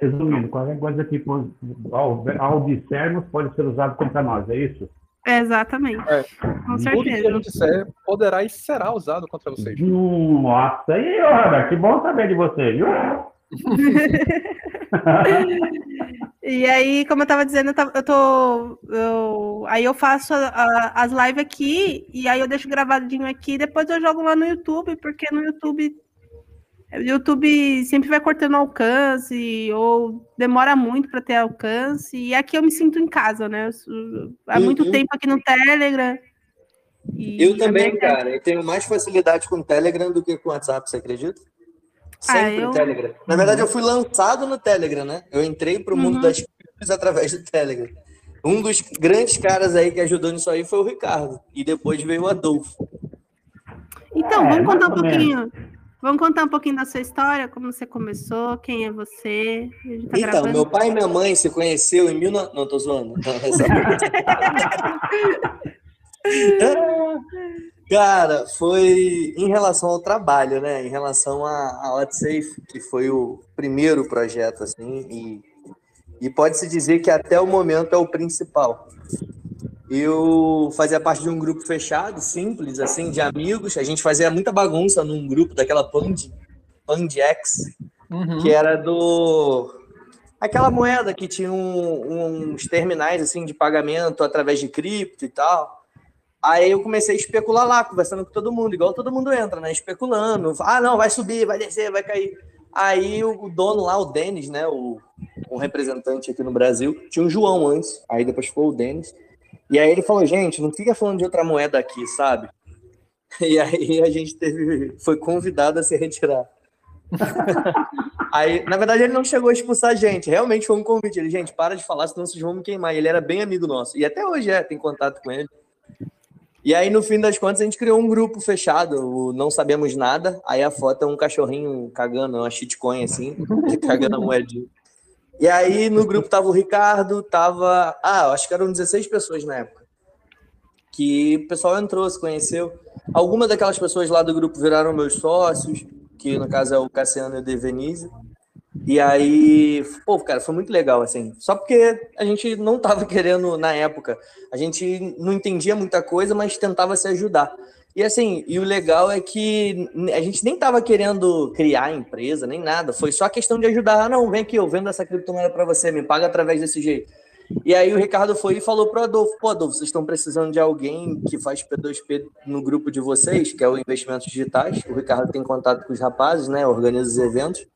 Resumindo, qualquer coisa que ao, ao dissermos pode ser usado contra nós, é isso? exatamente. É. Com certeza. Tudo que a gente disser poderá e será usado contra vocês. Nossa, e olha, que bom saber de você, viu? e aí, como eu estava dizendo, eu, tava, eu tô. Eu, aí eu faço a, a, as lives aqui, e aí eu deixo gravadinho aqui, depois eu jogo lá no YouTube, porque no YouTube o YouTube sempre vai cortando alcance ou demora muito para ter alcance. E aqui eu me sinto em casa, né? há muito tempo aqui no Telegram. eu também, cara. Eu tenho mais facilidade com o Telegram do que com o WhatsApp, você acredita? Ah, sempre ah, eu... Telegram. Na verdade, eu fui lançado no Telegram, né? Eu entrei para o mundo uhum. das criptos através do Telegram. Um dos grandes caras aí que ajudou nisso aí foi o Ricardo. E depois veio o Adolfo. Então, é, vamos contar um pouquinho. Vamos contar um pouquinho da sua história, como você começou, quem é você. Tá então, gravando. meu pai e minha mãe se conheceu em mil... Não, tô zoando. Cara, foi em relação ao trabalho, né? Em relação a, a Safe, que foi o primeiro projeto, assim, e, e pode-se dizer que até o momento é o principal. Eu fazia parte de um grupo fechado, simples, assim, de amigos. A gente fazia muita bagunça num grupo daquela Pand, Pandex, uhum. que era do. Aquela moeda que tinha um, uns terminais, assim, de pagamento através de cripto e tal. Aí eu comecei a especular lá, conversando com todo mundo, igual todo mundo entra, né? Especulando. Ah, não, vai subir, vai descer, vai cair. Aí o dono lá, o Denis, né? O, o representante aqui no Brasil, tinha um João antes, aí depois ficou o Denis. E aí ele falou, gente, não fica falando de outra moeda aqui, sabe? E aí a gente teve, foi convidado a se retirar. aí, na verdade, ele não chegou a expulsar a gente. Realmente foi um convite. Ele, gente, para de falar, senão vocês vão me queimar. Ele era bem amigo nosso. E até hoje é, tem contato com ele. E aí, no fim das contas, a gente criou um grupo fechado, o Não Sabemos Nada. Aí a foto é um cachorrinho cagando, uma shitcoin, assim, cagando a moedinha. E aí no grupo tava o Ricardo, tava. Ah, acho que eram 16 pessoas na época. Que o pessoal entrou, se conheceu. Algumas daquelas pessoas lá do grupo viraram meus sócios, que no caso é o Cassiano e o Devenise. E aí, pô, cara, foi muito legal, assim. Só porque a gente não tava querendo, na época, a gente não entendia muita coisa, mas tentava se ajudar. E assim, e o legal é que a gente nem estava querendo criar empresa, nem nada. Foi só questão de ajudar. Ah, não, vem aqui, eu vendo essa criptomoeda para você, me paga através desse jeito. E aí o Ricardo foi e falou pro Adolfo, pô, Adolfo, vocês estão precisando de alguém que faz P2P no grupo de vocês, que é o Investimentos Digitais. O Ricardo tem contato com os rapazes, né? Organiza os eventos.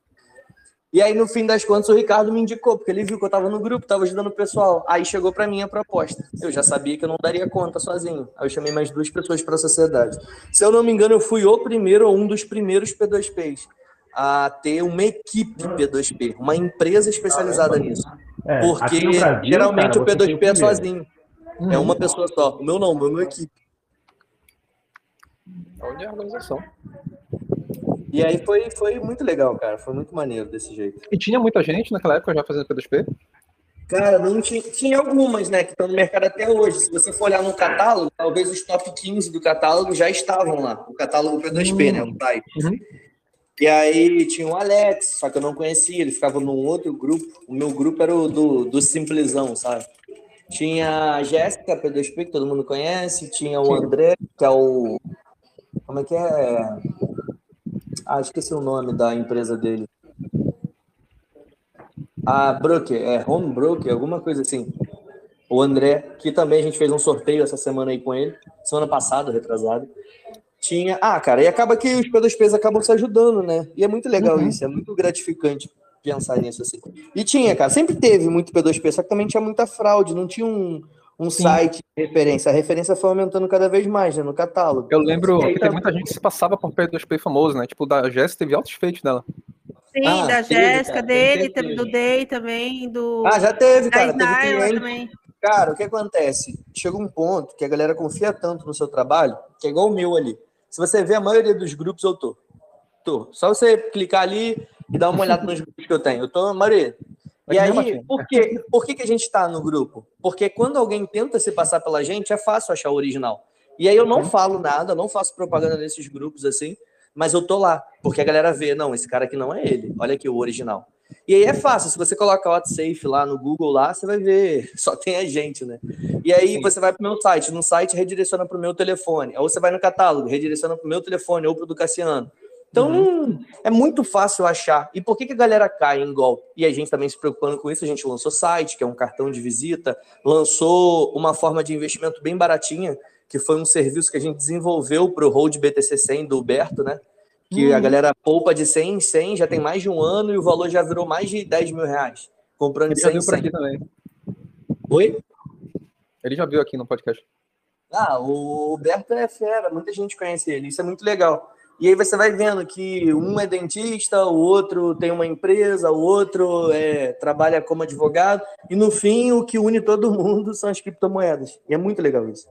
E aí, no fim das contas, o Ricardo me indicou, porque ele viu que eu estava no grupo, estava ajudando o pessoal. Aí chegou para mim a proposta. Eu já sabia que eu não daria conta sozinho. Aí eu chamei mais duas pessoas para a sociedade. Se eu não me engano, eu fui o primeiro ou um dos primeiros P2Ps a ter uma equipe P2P, uma empresa especializada nisso. É, porque Brasil, geralmente cara, o P2P é sozinho. Hum. É uma pessoa só. O meu não, o meu equipe. Onde é a organização? E aí foi, foi muito legal, cara. Foi muito maneiro desse jeito. E tinha muita gente naquela época já fazendo P2P? Cara, não tinha, tinha algumas, né, que estão no mercado até hoje. Se você for olhar no catálogo, talvez os top 15 do catálogo já estavam lá. O catálogo P2P, uhum. né, o type. Uhum. E aí tinha o Alex, só que eu não conhecia, ele ficava num outro grupo. O meu grupo era o do, do Simplesão, sabe? Tinha a Jéssica, P2P, que todo mundo conhece. Tinha o André, que é o... Como é que é? Ah, esqueci o nome da empresa dele. A Broker, é Home Broker, alguma coisa assim. O André, que também a gente fez um sorteio essa semana aí com ele, semana passada, retrasado. Tinha. Ah, cara, e acaba que os P2Ps acabam se ajudando, né? E é muito legal uhum. isso, é muito gratificante pensar nisso assim. E tinha, cara, sempre teve muito P2P, só que também tinha muita fraude, não tinha um, um Sim. site de referência. A referência foi aumentando cada vez mais, né, no catálogo. Eu lembro que tem muita gente que se passava por P2P famoso, né? Tipo, da Jéssica teve altos feitos dela. Sim, ah, da Jéssica, dele, teve. do Day também, do. Ah, já teve, cara. Teve também. Cara, o que acontece? Chega um ponto que a galera confia tanto no seu trabalho, que é igual o meu ali. Se você vê a maioria dos grupos, eu tô. Tô. Só você clicar ali e dar uma olhada nos grupos que eu tenho. Eu tô, Maria, e aí, por, quê? por que, que a gente está no grupo? Porque quando alguém tenta se passar pela gente, é fácil achar o original. E aí eu não falo nada, não faço propaganda nesses grupos assim, mas eu tô lá, porque a galera vê, não, esse cara aqui não é ele, olha aqui o original. E aí é fácil, se você coloca WhatsApp lá no Google lá, você vai ver, só tem a gente, né? E aí você vai para o meu site, no site redireciona para o meu telefone, ou você vai no catálogo, redireciona para o meu telefone ou para o do Cassiano. Então uhum. é muito fácil achar. E por que, que a galera cai em golpe? E a gente também se preocupando com isso, a gente lançou site, que é um cartão de visita, lançou uma forma de investimento bem baratinha, que foi um serviço que a gente desenvolveu para o Hold BTC 100 do Berto, né? que a hum. galera poupa de 100 em 100, já tem mais de um ano e o valor já virou mais de 10 mil reais. Comprando de 100 Ele já viu por aqui também. Oi? Ele já viu aqui no podcast. Ah, o Berto é fera, muita gente conhece ele, isso é muito legal. E aí você vai vendo que um é dentista, o outro tem uma empresa, o outro é, trabalha como advogado, e no fim o que une todo mundo são as criptomoedas. E é muito legal isso.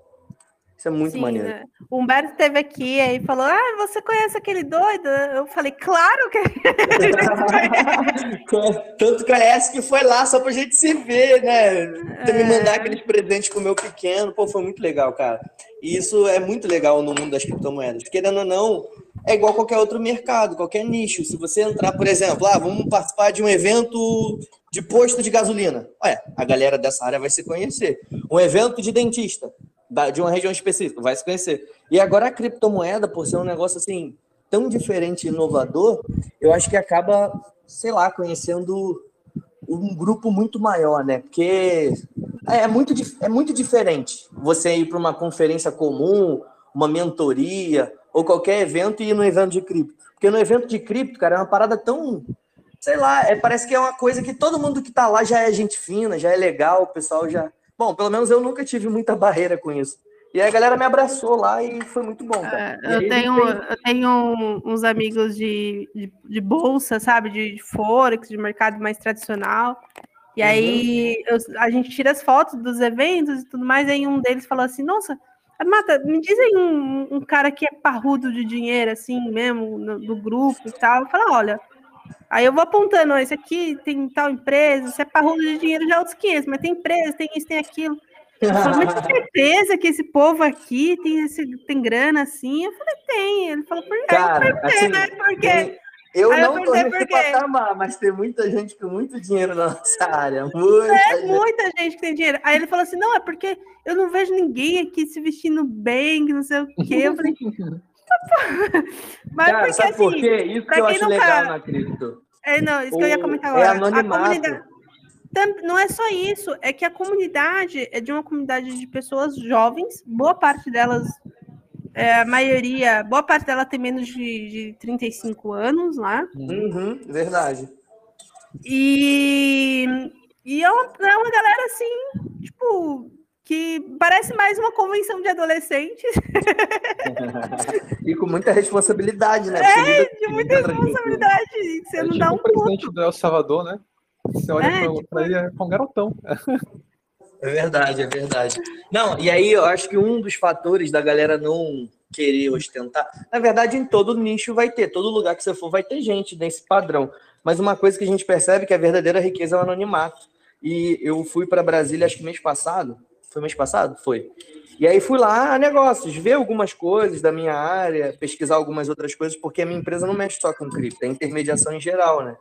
Isso é muito Sim, maneiro. Né? O Humberto esteve aqui e falou: Ah, você conhece aquele doido? Eu falei, claro que Tanto conhece que foi lá só pra gente se ver, né? É... Me mandar aqueles presentes pro meu pequeno. Pô, foi muito legal, cara. E isso é muito legal no mundo das criptomoedas. Querendo ou não, é igual qualquer outro mercado, qualquer nicho. Se você entrar, por exemplo, ah, vamos participar de um evento de posto de gasolina. Ué, a galera dessa área vai se conhecer. Um evento de dentista de uma região específica, vai se conhecer. E agora a criptomoeda, por ser um negócio assim tão diferente e inovador, eu acho que acaba, sei lá, conhecendo um grupo muito maior, né? Porque é muito, é muito diferente você ir para uma conferência comum, uma mentoria ou qualquer evento e ir no evento de cripto. Porque no evento de cripto, cara, é uma parada tão, sei lá, é, parece que é uma coisa que todo mundo que tá lá já é gente fina, já é legal, o pessoal já Bom, pelo menos eu nunca tive muita barreira com isso. E aí a galera me abraçou lá e foi muito bom. É, eu, tenho, eu tenho uns amigos de, de, de bolsa, sabe? De, de, Forex, de mercado mais tradicional. E aí uhum. eu, a gente tira as fotos dos eventos e tudo mais. E aí um deles falou assim: Nossa, Mata, me dizem um, um, cara que é parrudo de dinheiro, assim mesmo, no, do grupo e tal. Fala, olha, Aí eu vou apontando, esse aqui tem tal empresa, se é parrudo de dinheiro já é outros 500, mas tem empresa, tem isso, tem aquilo. Eu falei, mas tem certeza que esse povo aqui tem, esse, tem grana assim? Eu falei, tem. Ele falou, por quê? Cara, eu assim, né? Por quê? Eu Aí não estou nesse patamar, mas tem muita gente com muito dinheiro na nossa área. Muita é, gente. muita gente que tem dinheiro. Aí ele falou assim: não, é porque eu não vejo ninguém aqui se vestindo bem, não sei o quê. Eu falei, Mas Cara, porque, sabe assim, por quê? Isso que eu acho legal na cripto. É, não, isso o... que eu ia comentar é agora. É anonimato. A comunidade... Não é só isso, é que a comunidade é de uma comunidade de pessoas jovens, boa parte delas, é, a maioria, boa parte dela tem menos de, de 35 anos lá. Uhum, verdade. E, e é, uma, é uma galera assim, tipo, que parece mais uma convenção de adolescentes. e com muita responsabilidade, né? É, de muita responsabilidade. Você é não tipo dá um o presidente do El Salvador, né? Você olha é, para tipo... ele, é um garotão. É verdade, é verdade. Não, e aí eu acho que um dos fatores da galera não querer ostentar, na verdade, em todo nicho vai ter, todo lugar que você for vai ter gente nesse padrão. Mas uma coisa que a gente percebe é que a verdadeira riqueza é o anonimato. E eu fui para Brasília, acho que mês passado, foi mês passado? Foi. E aí fui lá, negócios, ver algumas coisas da minha área, pesquisar algumas outras coisas, porque a minha empresa não mexe só com cripto, é intermediação em geral, né?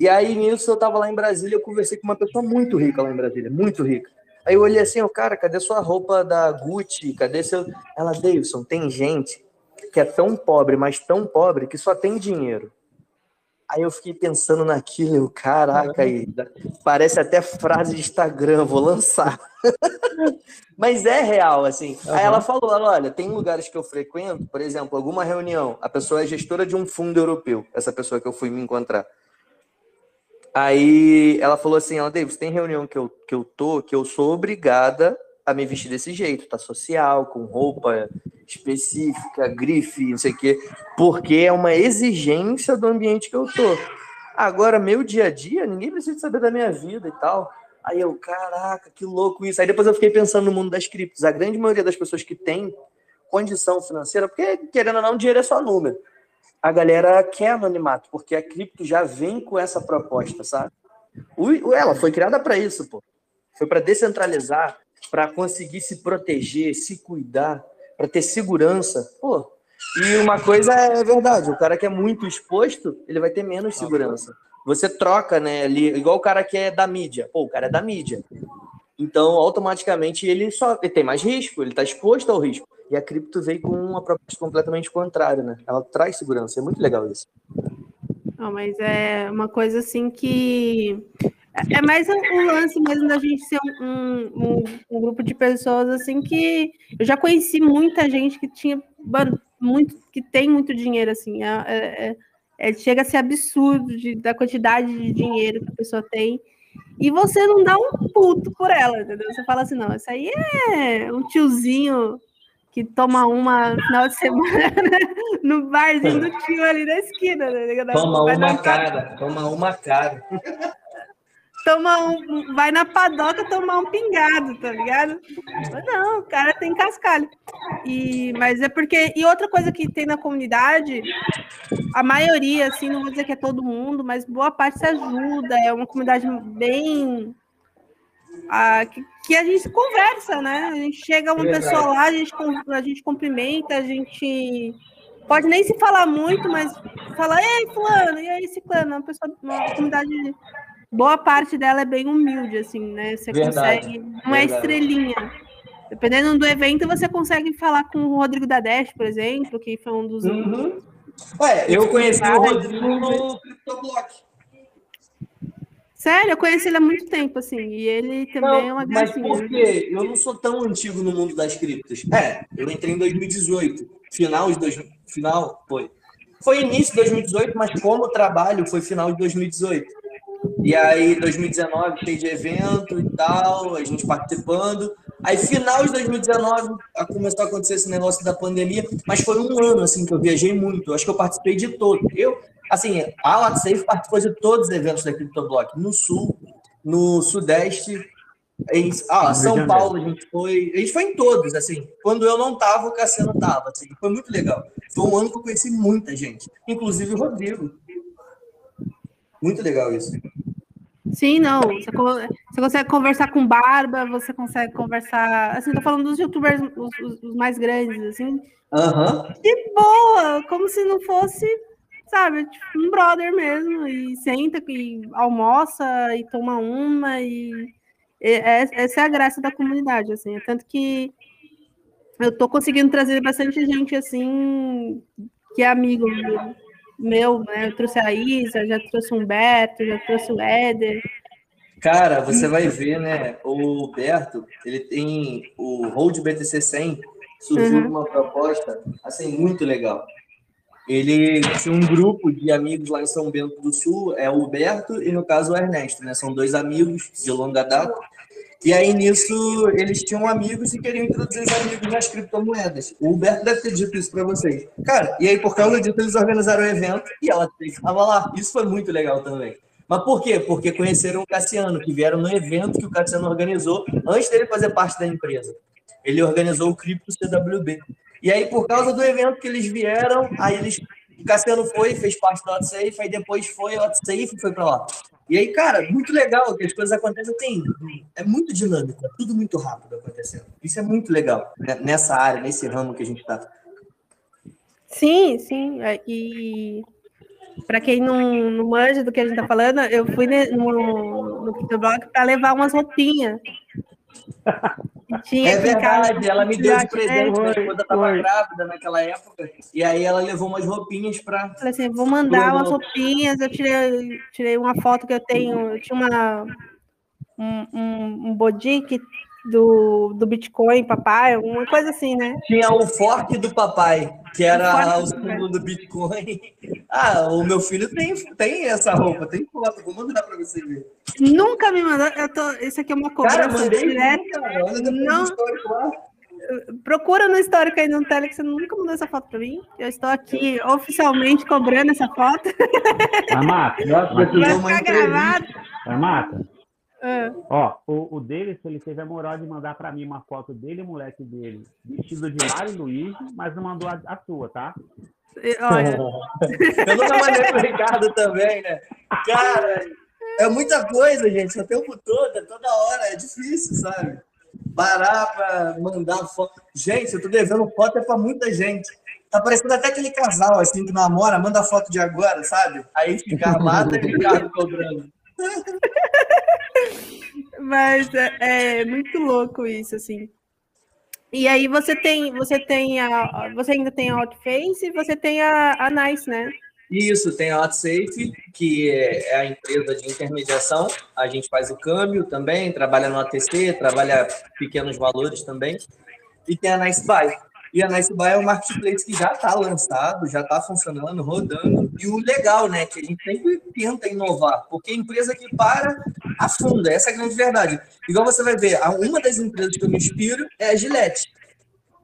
E aí, nisso, eu tava lá em Brasília, eu conversei com uma pessoa muito rica lá em Brasília, muito rica. Aí eu olhei assim, o cara, cadê sua roupa da Gucci? Cadê seu... Ela, Davidson, tem gente que é tão pobre, mas tão pobre, que só tem dinheiro. Aí eu fiquei pensando naquilo, caraca, aí, parece até frase de Instagram, vou lançar. Mas é real, assim. Uhum. Aí ela falou, olha, tem lugares que eu frequento, por exemplo, alguma reunião, a pessoa é gestora de um fundo europeu, essa pessoa que eu fui me encontrar. Aí ela falou assim, ela, Davis, tem reunião que eu, que eu tô, que eu sou obrigada a me vestir desse jeito, tá social, com roupa específica, grife, não sei o quê, porque é uma exigência do ambiente que eu tô. Agora, meu dia a dia, ninguém precisa saber da minha vida e tal. Aí eu, caraca, que louco isso. Aí depois eu fiquei pensando no mundo das criptos. A grande maioria das pessoas que tem condição financeira, porque querendo ou não, dinheiro é só número. A galera quer anonimato, porque a cripto já vem com essa proposta, sabe? O, ela foi criada para isso, pô. Foi para descentralizar, para conseguir se proteger, se cuidar, para ter segurança. Pô, e uma coisa é verdade, o cara que é muito exposto, ele vai ter menos segurança. você troca, né? Ali, igual o cara que é da mídia. Pô, o cara é da mídia. Então, automaticamente, ele só ele tem mais risco, ele está exposto ao risco. E a cripto veio com uma proposta completamente contrária, né? Ela traz segurança, é muito legal isso. Não, mas é uma coisa assim que é mais um lance mesmo da gente ser um, um, um, grupo de pessoas assim que eu já conheci muita gente que tinha muito que tem muito dinheiro assim é, é, é, é, chega a ser absurdo de, da quantidade de dinheiro que a pessoa tem e você não dá um puto por ela entendeu você fala assim não isso aí é um tiozinho que toma uma no final de semana no barzinho do tio ali na esquina né? toma uma cara toma uma cara toma um, vai na padoca tomar um pingado, tá ligado? Não, o cara tem cascalho. E, mas é porque. E outra coisa que tem na comunidade, a maioria, assim, não vou dizer que é todo mundo, mas boa parte se ajuda. É uma comunidade bem. A, que, que, a gente conversa, né? A gente chega uma pessoa lá, a gente, a gente cumprimenta, a gente pode nem se falar muito, mas fala, ei, fulano, e aí, ciclano, uma pessoa, uma comunidade boa parte dela é bem humilde, assim, né? Você verdade, consegue. Não é estrelinha. Dependendo do evento, você consegue falar com o Rodrigo Dadesh, por exemplo, que foi um dos. Uhum. Ué, eu conheci o Rodrigo no CryptoBlock. Sério, eu conheci ele há muito tempo, assim, e ele também não, é uma gracinha. Mas por quê? Eu não sou tão antigo no mundo das criptas. É, eu entrei em 2018. Final de dois, final foi. Foi início de 2018, mas como trabalho foi final de 2018. E aí, 2019, cheio de evento e tal, a gente participando. Aí, final de 2019, começou a acontecer esse negócio da pandemia, mas foi um ano, assim, que eu viajei muito. Acho que eu participei de todos. Eu, assim, a WhatsApp participou de todos os eventos da CryptoBlock, no Sul, no Sudeste, em ah, São Paulo a gente foi. A gente foi em todos, assim. Quando eu não tava, o Cassiano tava. Assim, foi muito legal. Foi um ano que eu conheci muita gente, inclusive o Rodrigo. Muito legal isso. Sim, não. Você, você, consegue conversar com barba, você consegue conversar. Assim, tô falando dos youtubers, os, os, mais grandes, assim. Uhum. De boa, como se não fosse, sabe, tipo, um brother mesmo. E senta e almoça e toma uma. E, e é, essa é a graça da comunidade, assim. É tanto que eu tô conseguindo trazer bastante gente, assim, que é amigo meu, né? Eu trouxe a Isa, já trouxe o Humberto, já trouxe o Éder. Cara, você vai ver, né? O Humberto, ele tem o Hold BTC 100, surgiu uhum. uma proposta, assim, muito legal. Ele tinha um grupo de amigos lá em São Bento do Sul, é o Humberto e, no caso, o Ernesto, né? São dois amigos de longa data. E aí, nisso, eles tinham amigos e queriam introduzir os amigos nas criptomoedas. O Huberto deve ter dito isso para vocês. Cara, e aí, por causa disso, eles organizaram o evento e ela estava lá. Isso foi muito legal também. Mas por quê? Porque conheceram o Cassiano, que vieram no evento que o Cassiano organizou antes dele fazer parte da empresa. Ele organizou o Cripto CWB. E aí, por causa do evento que eles vieram, aí eles. O Cassiano foi, fez parte do WhatsApp, aí depois foi o WhatsApp e foi para lá. E aí, cara, muito legal que as coisas acontecem. Tem, é muito dinâmico, é tudo muito rápido acontecendo. Isso é muito legal né? nessa área, nesse ramo que a gente está. Sim, sim. É, e para quem não, não manja do que a gente está falando, eu fui no, no CryptoBlock para levar umas roupinhas. Tinha é verdade, ela me deu de presente né, quando eu estava grávida naquela época. E aí ela levou umas roupinhas para. Falei assim, vou mandar umas roupinhas. Eu tirei, tirei uma foto que eu tenho. Eu tinha uma, um, um, um bodique do, do Bitcoin, papai, uma coisa assim, né? Tinha o fork do papai, que era o, o símbolo do Bitcoin. Ah, o meu filho tem, tem essa roupa, tem foto, vou mandar para você ver. Nunca me mandou, eu tô, isso aqui é uma cobrança cara, mandei direta. Cara, não, Procura no histórico aí no Telex, você nunca mandou essa foto para mim. Eu estou aqui oficialmente cobrando essa foto. Amata, vai ficar gravado. Amata, é. Ó, o, o deles, ele teve a moral de mandar para mim uma foto dele, o moleque dele, vestido de Mário Luiz, mas não mandou a, a sua, tá? Olha. Eu nunca mandei pro Ricardo também, né? Cara, é muita coisa, gente, o tempo todo, é toda hora, é difícil, sabe? Parar para mandar foto. Gente, eu tô devendo foto é para muita gente. Tá parecendo até aquele casal, assim, que namora, manda foto de agora, sabe? Aí fica armada e Ricardo cobrando. Mas é, é muito louco isso, assim. E aí você tem, você tem a, você ainda tem a Hotface e você tem a, a Nice, né? Isso, tem a HotSafe, que é a empresa de intermediação. A gente faz o câmbio também, trabalha no ATC, trabalha pequenos valores também. E tem a Nice Buy. E a Nice Buy é um marketplace que já está lançado, já está funcionando, rodando. E o legal, né, que a gente sempre tenta inovar, porque a empresa que para, afunda. Essa é a grande verdade. Igual você vai ver, uma das empresas que eu me inspiro é a Gillette.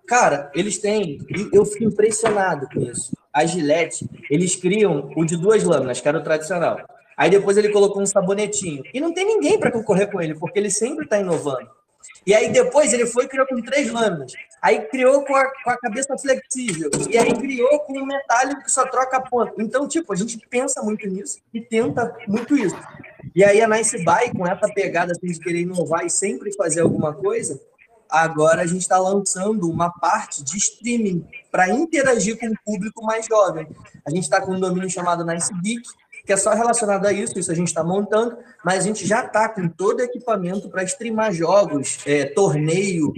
Cara, eles têm, eu fico impressionado com isso. A Gillette, eles criam o de duas lâminas, que era o tradicional. Aí depois ele colocou um sabonetinho. E não tem ninguém para concorrer com ele, porque ele sempre está inovando. E aí depois ele foi e criou com três lâminas. Aí criou com a, com a cabeça flexível. E aí criou com um metálico que só troca a ponta. Então, tipo, a gente pensa muito nisso e tenta muito isso. E aí a Nice Buy, com essa pegada assim, de querer inovar e sempre fazer alguma coisa, agora a gente está lançando uma parte de streaming para interagir com o público mais jovem. A gente está com um domínio chamado Nice Geek, que é só relacionado a isso, isso a gente está montando, mas a gente já está com todo o equipamento para streamar jogos, é, torneio,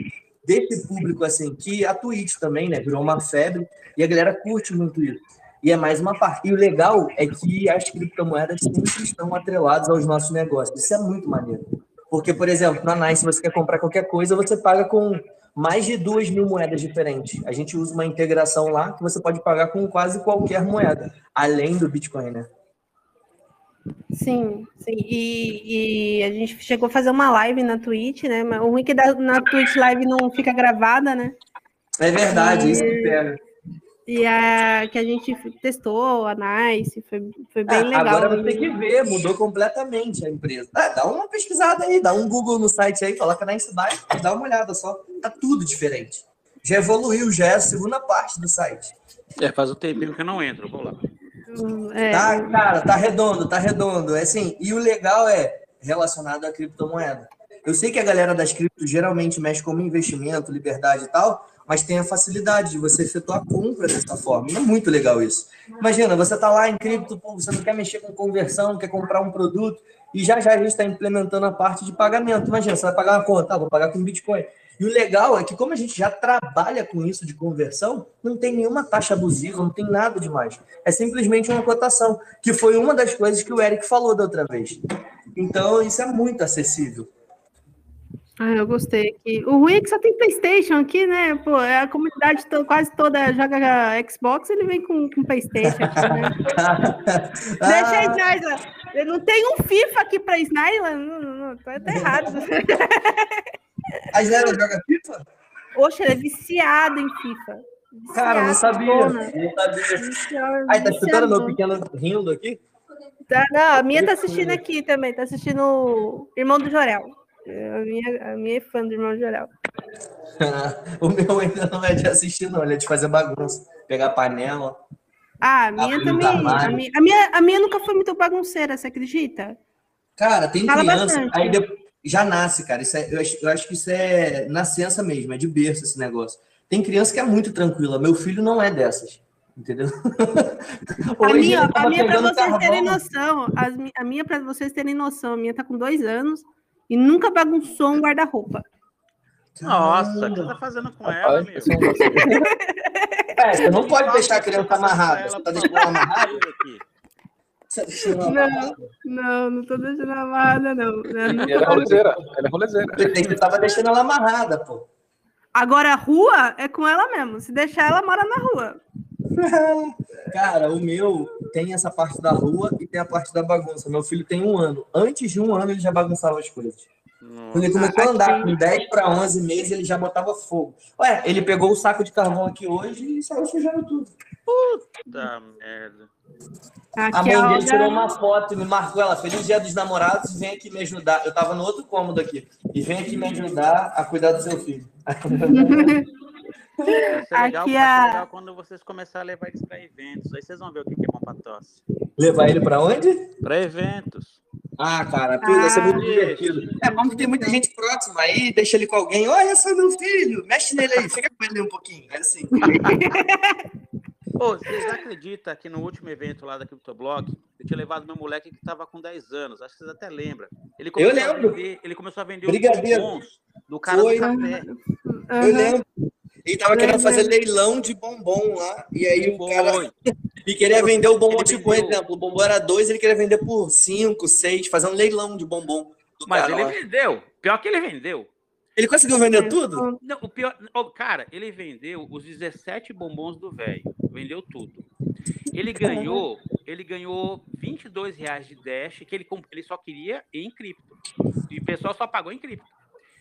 desse público assim, que a Twitch também, né, virou uma febre, e a galera curte muito isso. E é mais uma parte. E o legal é que as criptomoedas sempre estão atreladas aos nossos negócios. Isso é muito maneiro. Porque, por exemplo, na Nice, você quer comprar qualquer coisa, você paga com mais de duas mil moedas diferentes. A gente usa uma integração lá que você pode pagar com quase qualquer moeda, além do Bitcoin, né? Sim, sim. E, e, a gente chegou a fazer uma live na Twitch, né? O ruim é que na Twitch live não fica gravada, né? É verdade, e... isso que pega. E a que a gente testou, a Nice, foi, foi bem ah, legal. Agora vai ter que ver, mudou completamente a empresa. Ah, dá uma pesquisada aí, dá um Google no site aí, coloca Nice Buy, dá uma olhada só. Tá tudo diferente. Já evoluiu, já é a segunda parte do site. É, faz um tempinho que eu não entro, vou lá. É. Tá, cara, tá redondo, tá redondo. É assim, e o legal é relacionado à criptomoeda. Eu sei que a galera das criptos geralmente mexe como investimento, liberdade e tal, mas tem a facilidade de você efetuar compra dessa forma. É muito legal isso. Imagina, você está lá em cripto, você não quer mexer com conversão, quer comprar um produto, e já já a gente está implementando a parte de pagamento. Imagina, você vai pagar uma conta, ah, vou pagar com Bitcoin. E o legal é que, como a gente já trabalha com isso de conversão, não tem nenhuma taxa abusiva, não tem nada demais. É simplesmente uma cotação, que foi uma das coisas que o Eric falou da outra vez. Então, isso é muito acessível. Ah, eu gostei aqui. O ruim é que só tem PlayStation aqui, né? Pô, é a comunidade to quase toda joga Xbox, ele vem com, com PlayStation. Aqui, né? Deixa a Snyder. Não tenho um FIFA aqui para Snyder, não, não, não, tá, tá errado. A Snyder joga FIFA? Oxe, ela é viciada em FIFA. Viciada, Cara, não sabia. Não sabia. Ai, tá escutando meu pequeno rindo aqui? Tá, não, a minha tá assistindo aqui também, tá assistindo o Irmão do Jorel. A minha, a minha é fã do Irmão Geral. o meu ainda não é de assistir, não. Ele é de fazer bagunça. Pegar panela. Ah, a minha também. A minha, a minha, a, minha, nunca foi muito bagunceira, você acredita? Cara, tem Fala criança. Bastante. Aí depois, já nasce, cara. Isso é, eu, acho, eu acho que isso é nascença mesmo, é de berço esse negócio. Tem criança que é muito tranquila. Meu filho não é dessas. Entendeu? a minha, a minha para vocês carvão. terem noção, a minha para vocês terem noção, a minha tá com dois anos e nunca bagunçou um guarda-roupa. Nossa, o que você tá fazendo com ela, meu? É, você não pode deixar a criança amarrada. Você tá deixando ela amarrada aqui. Não, não, não tô deixando amarrada, não. Ela é rolezeira. Ela é rolezeira. Você tava deixando ela amarrada, pô. Agora a rua é com ela mesmo. Se deixar, ela mora na rua. Cara, o meu tem essa parte da rua e tem a parte da bagunça. Meu filho tem um ano. Antes de um ano, ele já bagunçava as coisas. Nossa. Quando ele começou a andar com 10 para 11 meses, ele já botava fogo. Ué, ele pegou o saco de carvão aqui hoje e saiu sujando tudo. Puta merda. A mãe dele tirou uma foto e me marcou ela. Feliz dia dos namorados, vem aqui me ajudar. Eu tava no outro cômodo aqui. E vem aqui me ajudar a cuidar do seu filho. legal, Aqui a... legal quando vocês começarem a levar eles para eventos. Aí vocês vão ver o que é bom para tosse. Levar ele para onde? Para eventos. Ah, cara, ah, vai ser muito divertido. É bom que tem muita gente próxima aí, deixa ele com alguém. Olha só meu filho, mexe nele aí, fica com ele um pouquinho. É assim. Vocês acreditam que no último evento lá da CryptoBlock, eu tinha levado meu moleque que estava com 10 anos, acho que vocês até lembram. Ele Eu começou lembro. A vender, ele começou a vender Brigadeiro. os bombons do cara Foi. do café. Eu Aham. lembro. Ele tava querendo Lembro. fazer leilão de bombom lá, e aí o cara e queria vender o bombom, Ele tipo, vendeu. exemplo, o bombom era dois, ele queria vender por cinco, seis, fazer um leilão de bombom Mas cara ele lá. vendeu. Pior que ele vendeu. Ele conseguiu vender tudo? Não, o pior. cara, ele vendeu os 17 bombons do velho. Vendeu tudo. Ele ganhou, ele ganhou 22 reais de Dash, que ele, ele só queria em cripto. E o pessoal só pagou em cripto.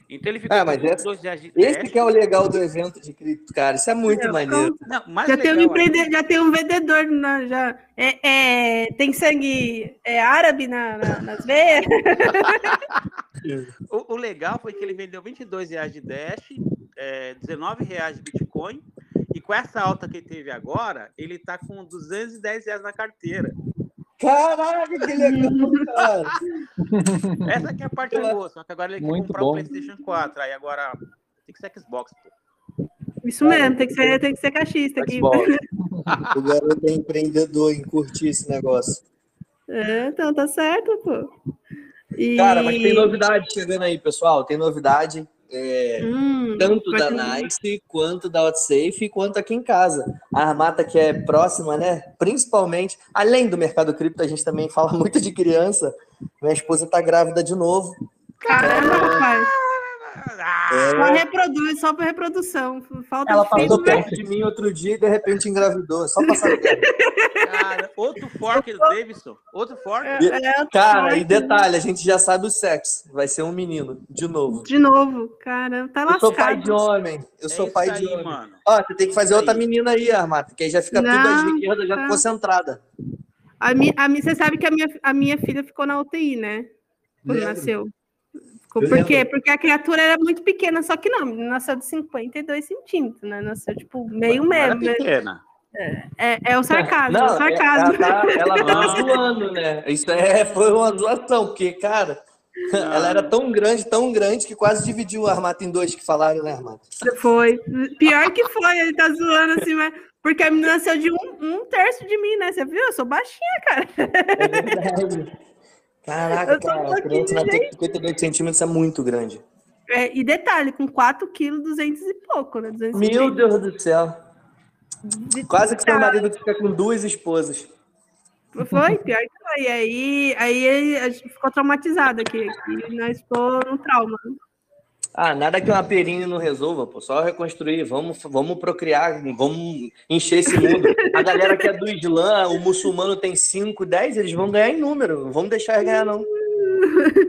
Então ele ficou Ah, com mas 22 reais de Dash. Esse que é o legal do evento de cripto, cara. Isso é muito Eu- maneiro. Não, mais Já tem, um empreendedor, já tem um vendedor, na, já, é, é, tem sangue é, árabe na, na- nas veias. O, o legal foi que ele vendeu 22 reais de Dash, é, 19 reais de Bitcoin, e com essa alta que ele teve agora, ele tá com 210 reais na carteira. Caraca, que legal, cara. Essa aqui é a parte boa, só que agora ele quer Muito comprar bom. o PlayStation 4, aí agora tem que ser Xbox. pô. Isso mesmo, tem que ser, tem que ser cachista aqui. O garoto é empreendedor em curtir esse negócio. É, então tá certo, pô. E... Cara, mas tem novidade chegando aí, pessoal. Tem novidade. é, Hum, tanto da Nice, quanto da OutSafe, quanto aqui em casa. A Armata que é próxima, né? Principalmente, além do mercado cripto, a gente também fala muito de criança. Minha esposa tá grávida de novo. Caramba, rapaz. Ah, Só reproduz, só pra reprodução. Falta Ela de passou filho, Passou né? perto de mim outro dia e de repente engravidou. É só passar cara, outro fork do Davidson. Outro fork. É, é, Cara, forte. e detalhe, a gente já sabe o sexo. Vai ser um menino, de novo. De novo, cara, tá Eu sou pai de lascado. homem. Eu É sou pai aí, de homem. mano. Ó, você tem que fazer Isso outra aí. menina aí, Armata, que aí já fica tudo Não, as riquezas já tá. concentrada. A mi, a mi, você sabe que a minha, a minha filha ficou na UTI, né? Quando Lembro. nasceu. Por quê? Porque a criatura era muito pequena, só que não, nasceu de 52 centímetros, né? Nasceu, tipo, meio Não era mesmo. né? pequena. É, é o sarcasmo, é o Não, sarcasmo. ela tá, ela tá Não. zoando, né? Isso é, foi uma zoação, porque, cara, ela era tão grande, tão grande, que quase dividiu o Armata em dois que falaram, né, Armata? Foi. Pior que foi, ele tá zoando assim, mas. Porque a menina nasceu de um, um terço de mim, né? Você viu? Eu sou baixinha, cara. É verdade. Caraca, cara, a criança de nascer com 58 centímetros é muito grande. É, e detalhe, com 4 quilos, 200 e pouco, né? 200 Meu Deus do céu. Quase que seu marido fica com duas esposas. Foi, pior que foi. E aí, aí ele, gente ficou traumatizado aqui. aqui nós ficou no trauma. Ah, nada que uma perinha não resolva, pô. Só reconstruir. Vamos, vamos procriar, vamos encher esse mundo. A galera que é do Islã, o muçulmano tem 5, 10, eles vão ganhar em número. Não vamos deixar eles ganhar, não.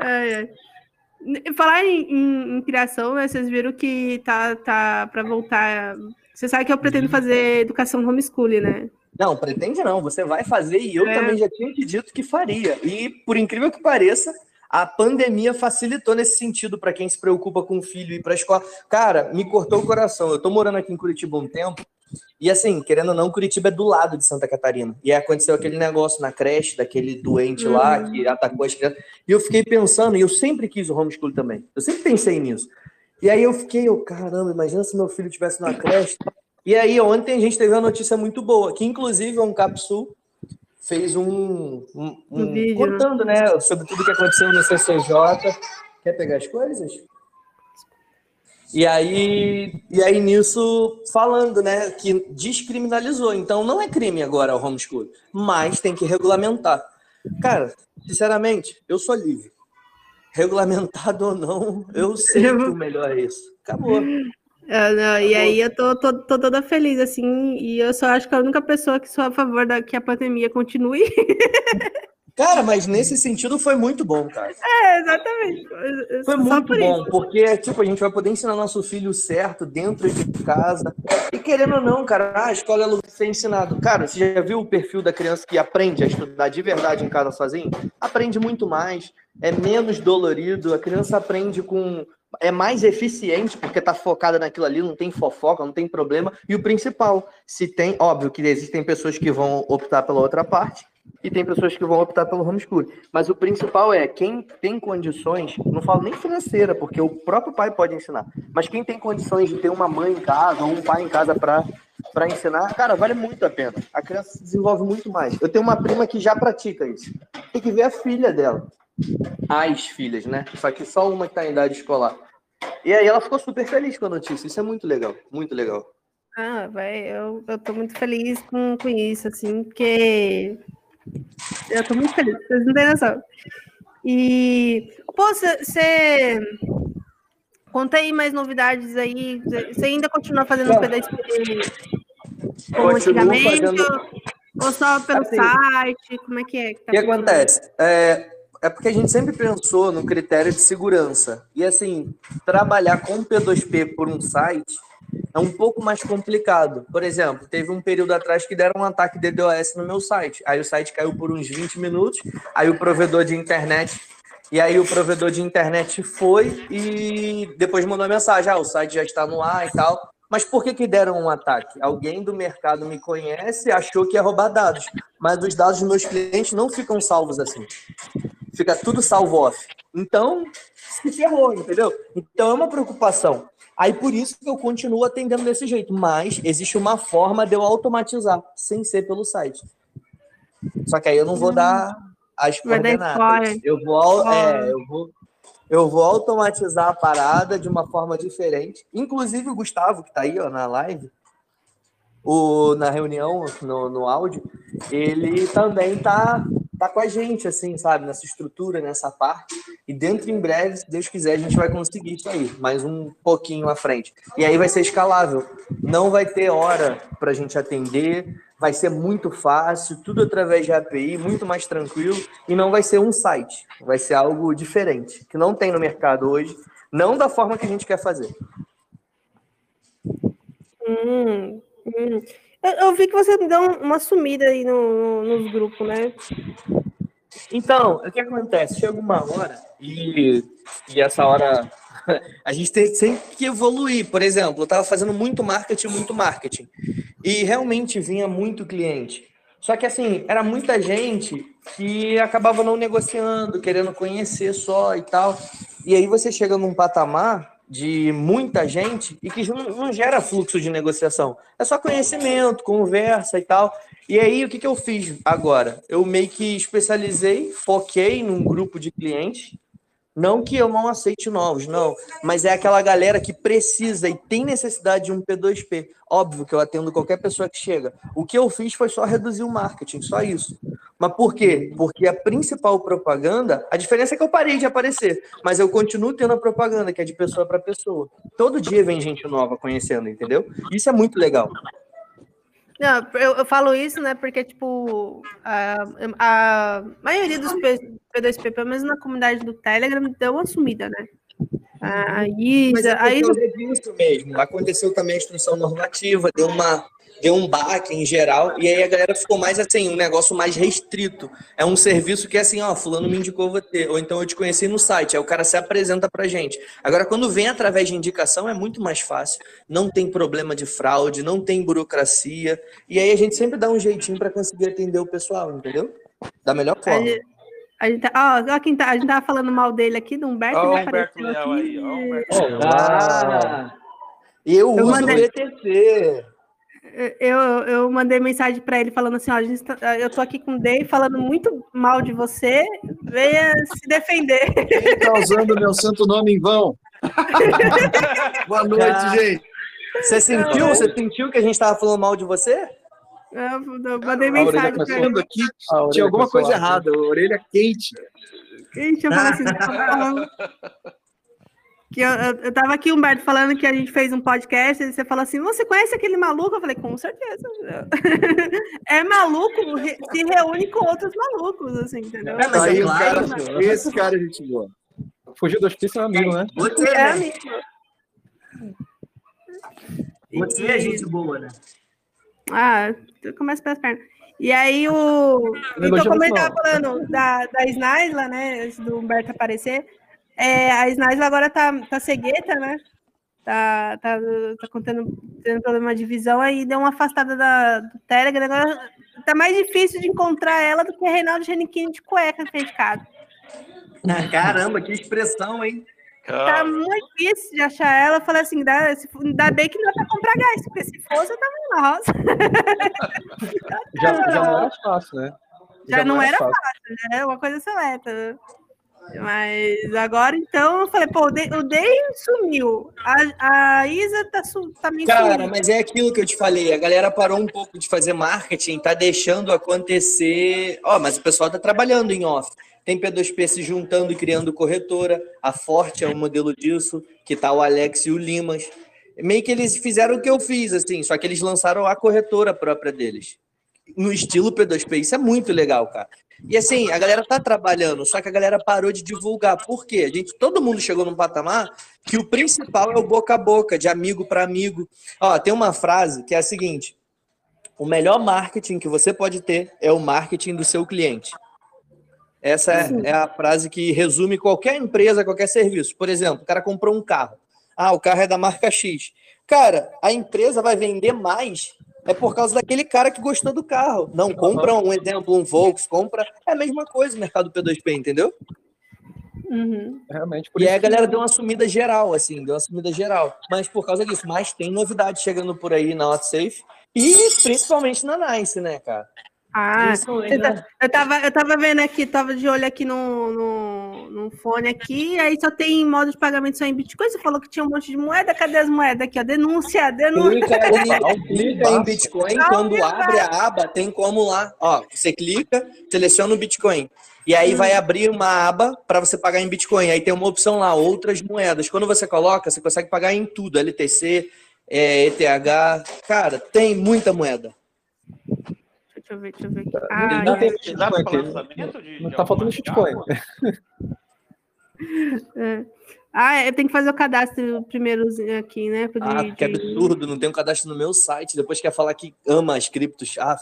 É, é. Falar em, em- em criação, né, vocês viram que tá, tá para voltar. Você sabe que eu pretendo fazer educação homeschooling, né? Não, pretende não. Você vai fazer e eu É. também já tinha dito que faria. E, por incrível que pareça, a pandemia facilitou nesse sentido para quem se preocupa com o filho ir para a escola. Cara, me cortou o coração. Eu tô morando aqui em Curitiba há um tempo. E assim, querendo ou não, Curitiba é do lado de Santa Catarina. E aí aconteceu aquele negócio na creche, daquele doente lá que atacou as crianças. E eu fiquei pensando, e eu sempre quis o homeschool também. Eu sempre pensei nisso. E aí eu fiquei, eu, caramba, imagina se meu filho tivesse na creche. E aí ontem a gente teve uma notícia muito boa, que inclusive o Capsul fez um, um, um- vídeo, né? contando, né, sobre tudo que aconteceu no CCJ. Quer pegar as coisas? E aí, e aí nisso falando, né, que descriminalizou. Então não é crime agora o homeschool, mas tem que regulamentar. Cara, sinceramente, eu sou livre. Regulamentado ou não, eu sei que o melhor é isso. Acabou. É, não, e aí eu tô, tô, tô toda feliz, assim, e eu só acho que a única pessoa que sou a favor da, que a pandemia continue. Cara, mas nesse sentido foi muito bom, cara. É, exatamente. Foi Só muito por bom, isso. porque, tipo, a gente vai poder ensinar nosso filho certo dentro de casa. E querendo ou não, cara, a escola é lugar de ser ensinado. Cara, você já viu o perfil da criança que aprende a estudar de verdade em casa sozinho? Aprende muito mais, é menos dolorido, a criança aprende com. É mais eficiente porque tá focada naquilo ali, não tem fofoca, não tem problema. E o principal, se tem, óbvio que existem pessoas que vão optar pela outra parte, e tem pessoas que vão optar pelo homeschool. Mas o principal é quem tem condições, não falo nem financeira, porque o próprio pai pode ensinar, mas quem tem condições de ter uma mãe em casa ou um pai em casa para para ensinar, cara, vale muito a pena. A criança se desenvolve muito mais. Eu tenho uma prima que já pratica isso. Tem que ver a filha dela. As filhas, né? Só que só uma que tá em idade escolar. E aí ela ficou super feliz com a notícia. Isso é muito legal, muito legal. Ah, vai, eu, eu tô muito feliz com, com isso, assim, porque eu tô muito feliz, vocês não têm noção. E, pô, você conta aí mais novidades aí. Você ainda continua fazendo os PDSP como antigamente? Fazendo... Ou só pelo assim, site? Como é que é? O que, tá que acontece? É, é porque a gente sempre pensou no critério de segurança. E assim, trabalhar com P2P por um site é um pouco mais complicado. Por exemplo, teve um período atrás que deram um ataque DDoS no meu site. Aí o site caiu por uns 20 minutos, aí o provedor de internet e aí o provedor de internet foi e depois mandou mensagem: ah, o site já está no ar e tal. Mas por que, que deram um ataque? Alguém do mercado me conhece, achou que ia roubar dados. Mas os dados dos meus clientes não ficam salvos assim. Fica tudo salvo off. Então, se ferrou, entendeu? Então é uma preocupação. Aí por isso que eu continuo atendendo desse jeito. Mas existe uma forma de eu automatizar, sem ser pelo site. Só que aí eu não vou dar as coordenadas. Eu vou, é, eu vou eu vou automatizar a parada de uma forma diferente. Inclusive o Gustavo, que está aí ó, na live, o, na reunião, no, no áudio, ele também está tá com a gente, assim, sabe, nessa estrutura, nessa parte. E dentro em breve, se Deus quiser, a gente vai conseguir isso aí, mais um pouquinho à frente. E aí vai ser escalável. Não vai ter hora para a gente atender, vai ser muito fácil, tudo através de API, muito mais tranquilo, e não vai ser um site, vai ser algo diferente, que não tem no mercado hoje, não da forma que a gente quer fazer. Hum, hum. Eu, eu, vi que você deu uma sumida aí no, no, nos grupos, né? Então, o que acontece? Chega uma hora e, e essa hora a gente tem sempre que evoluir. Por exemplo, eu estava fazendo muito marketing, muito marketing. E realmente vinha muito cliente. Só que assim, era muita gente que acabava não negociando, querendo conhecer só e tal. E aí você chega num patamar de muita gente e que não gera fluxo de negociação. É só conhecimento, conversa e tal. E aí, o que, que eu fiz agora? Eu meio que especializei, foquei num grupo de clientes não que eu não aceite novos, não. Mas é aquela galera que precisa e tem necessidade de um P2P. Óbvio que eu atendo qualquer pessoa que chega. O que eu fiz foi só reduzir o marketing, só isso. Mas por quê? Porque a principal propaganda, a diferença é que eu parei de aparecer, mas eu continuo tendo a propaganda, que é de pessoa para pessoa. Todo dia vem gente nova conhecendo, entendeu? Isso é muito legal. Não, eu, eu, falo isso, né? Porque, tipo, a, a maioria dos P2P, pelo menos na comunidade do Telegram, deu uma sumida, né? A Isa, Mas é a Isa... disso mesmo. Aconteceu também a instrução normativa, deu uma deu um baque em geral, e aí a galera ficou mais assim, um negócio mais restrito. É um serviço que é assim, ó, fulano me indicou você, ou então eu te conheci no site, aí o cara se apresenta pra gente. Agora, quando vem através de indicação, é muito mais fácil. Não tem problema de fraude, não tem burocracia, e aí a gente sempre dá um jeitinho para conseguir atender o pessoal, entendeu? Da melhor forma. A gente, tá, ó, quem tá, a gente tava falando mal dele aqui, do Humberto. Ó, o Humberto Leal aí, ó, Humberto ah, Eu, eu uso mandei... o BTC eu, eu mandei mensagem para ele falando assim: ó, tá, eu tô aqui com o Dave falando muito mal de você, venha se defender. Quem tá usando meu santo nome em vão? Boa noite, ah, gente. Você sentiu, você sentiu que a gente estava falando mal de você? Eu, eu mandei mensagem para ele. Aqui, tinha alguma coisa errada, a orelha quente. Quente, eu falei assim, que eu, eu, eu tava aqui, Humberto, falando que a gente fez um podcast, e você falou assim: você conhece aquele maluco? Eu falei, com certeza. é maluco, se reúne com outros malucos, assim, entendeu? É, mas aí, é claro, cara, esse cara é gente boa. Fugir do hospício é amigo, né? Você é né? amigo. Você é gente boa, né? Ah, começa pelas pernas. E aí o. Então, como ele tava falando da, da Snaisla, né? Do Humberto aparecer. É, a Snaisla agora tá, tá cegueta, né? Tá, tá, tá contando, tendo problema de visão, aí deu uma afastada da, do Telegram. Agora tá mais difícil de encontrar ela do que a Reinaldo Genichini de cueca fechado. Ah, caramba, que expressão, hein? tá muito difícil de achar ela. Eu falei assim, dá, se, ainda bem que não é pra comprar gás, porque se fosse, eu tava na roça. Já, já não era fácil, né? Já, não, era fácil, né? Uma coisa seleta. Mas agora, então, eu falei, pô, o Day, sumiu. A, a Isa tá, tá meio Cara, sumida. mas é aquilo que eu te falei. A galera parou um pouco de fazer marketing, tá deixando acontecer. Ó, mas o pessoal tá trabalhando em off. Tem P2P se juntando e criando corretora. A Forte é um modelo disso, que tá o Alex e o Limas. Meio que eles fizeram o que eu fiz, assim, só que eles lançaram a corretora própria deles. No estilo P2P. Isso é muito legal, cara. E assim, a galera tá trabalhando, só que a galera parou de divulgar. Por quê? A gente, todo mundo chegou num patamar que o principal é o boca a boca, de amigo para amigo. Ó, tem uma frase que é a seguinte: o melhor marketing que você pode ter é o marketing do seu cliente. Essa é, é a frase que resume qualquer empresa, qualquer serviço. Por exemplo, o cara comprou um carro. Ah, o carro é da marca X. Cara, a empresa vai vender mais é por causa daquele cara que gostou do carro. Não, compra um exemplo, um Volks, compra. É a mesma coisa no mercado P2P, entendeu? Uhum. Realmente, por E aí a que- galera deu uma sumida geral, assim, deu uma sumida geral. Mas por causa disso, mas tem novidade chegando por aí na WhatsApp e principalmente na Nice, né, cara? Ah, Principalmente eu, tava, eu tava vendo aqui, tava de olho aqui no, no, no fone aqui, aí só tem modo de pagamento só em Bitcoin. Você falou que tinha um monte de moeda, cadê as moedas aqui? Ó? Denúncia, denúncia. Clica, em Bitcoin, quando abre a aba, tem como lá, ó, você clica, seleciona o Bitcoin. E aí vai abrir uma aba para você pagar em Bitcoin. Aí tem uma opção lá, outras moedas. Quando você coloca, você consegue pagar em tudo, LTC, é, ETH. Cara, tem muita moeda. Deixa eu ver, deixa eu ver aqui. Ah, não é. tem Dá Bitcoin para lançamento de, Não de tá faltando chave? é. Ah, é, tem que fazer o cadastro primeiro aqui, né? Ah, que de- absurdo, não tem um cadastro no meu site. Depois quer falar que ama as criptos. Ah,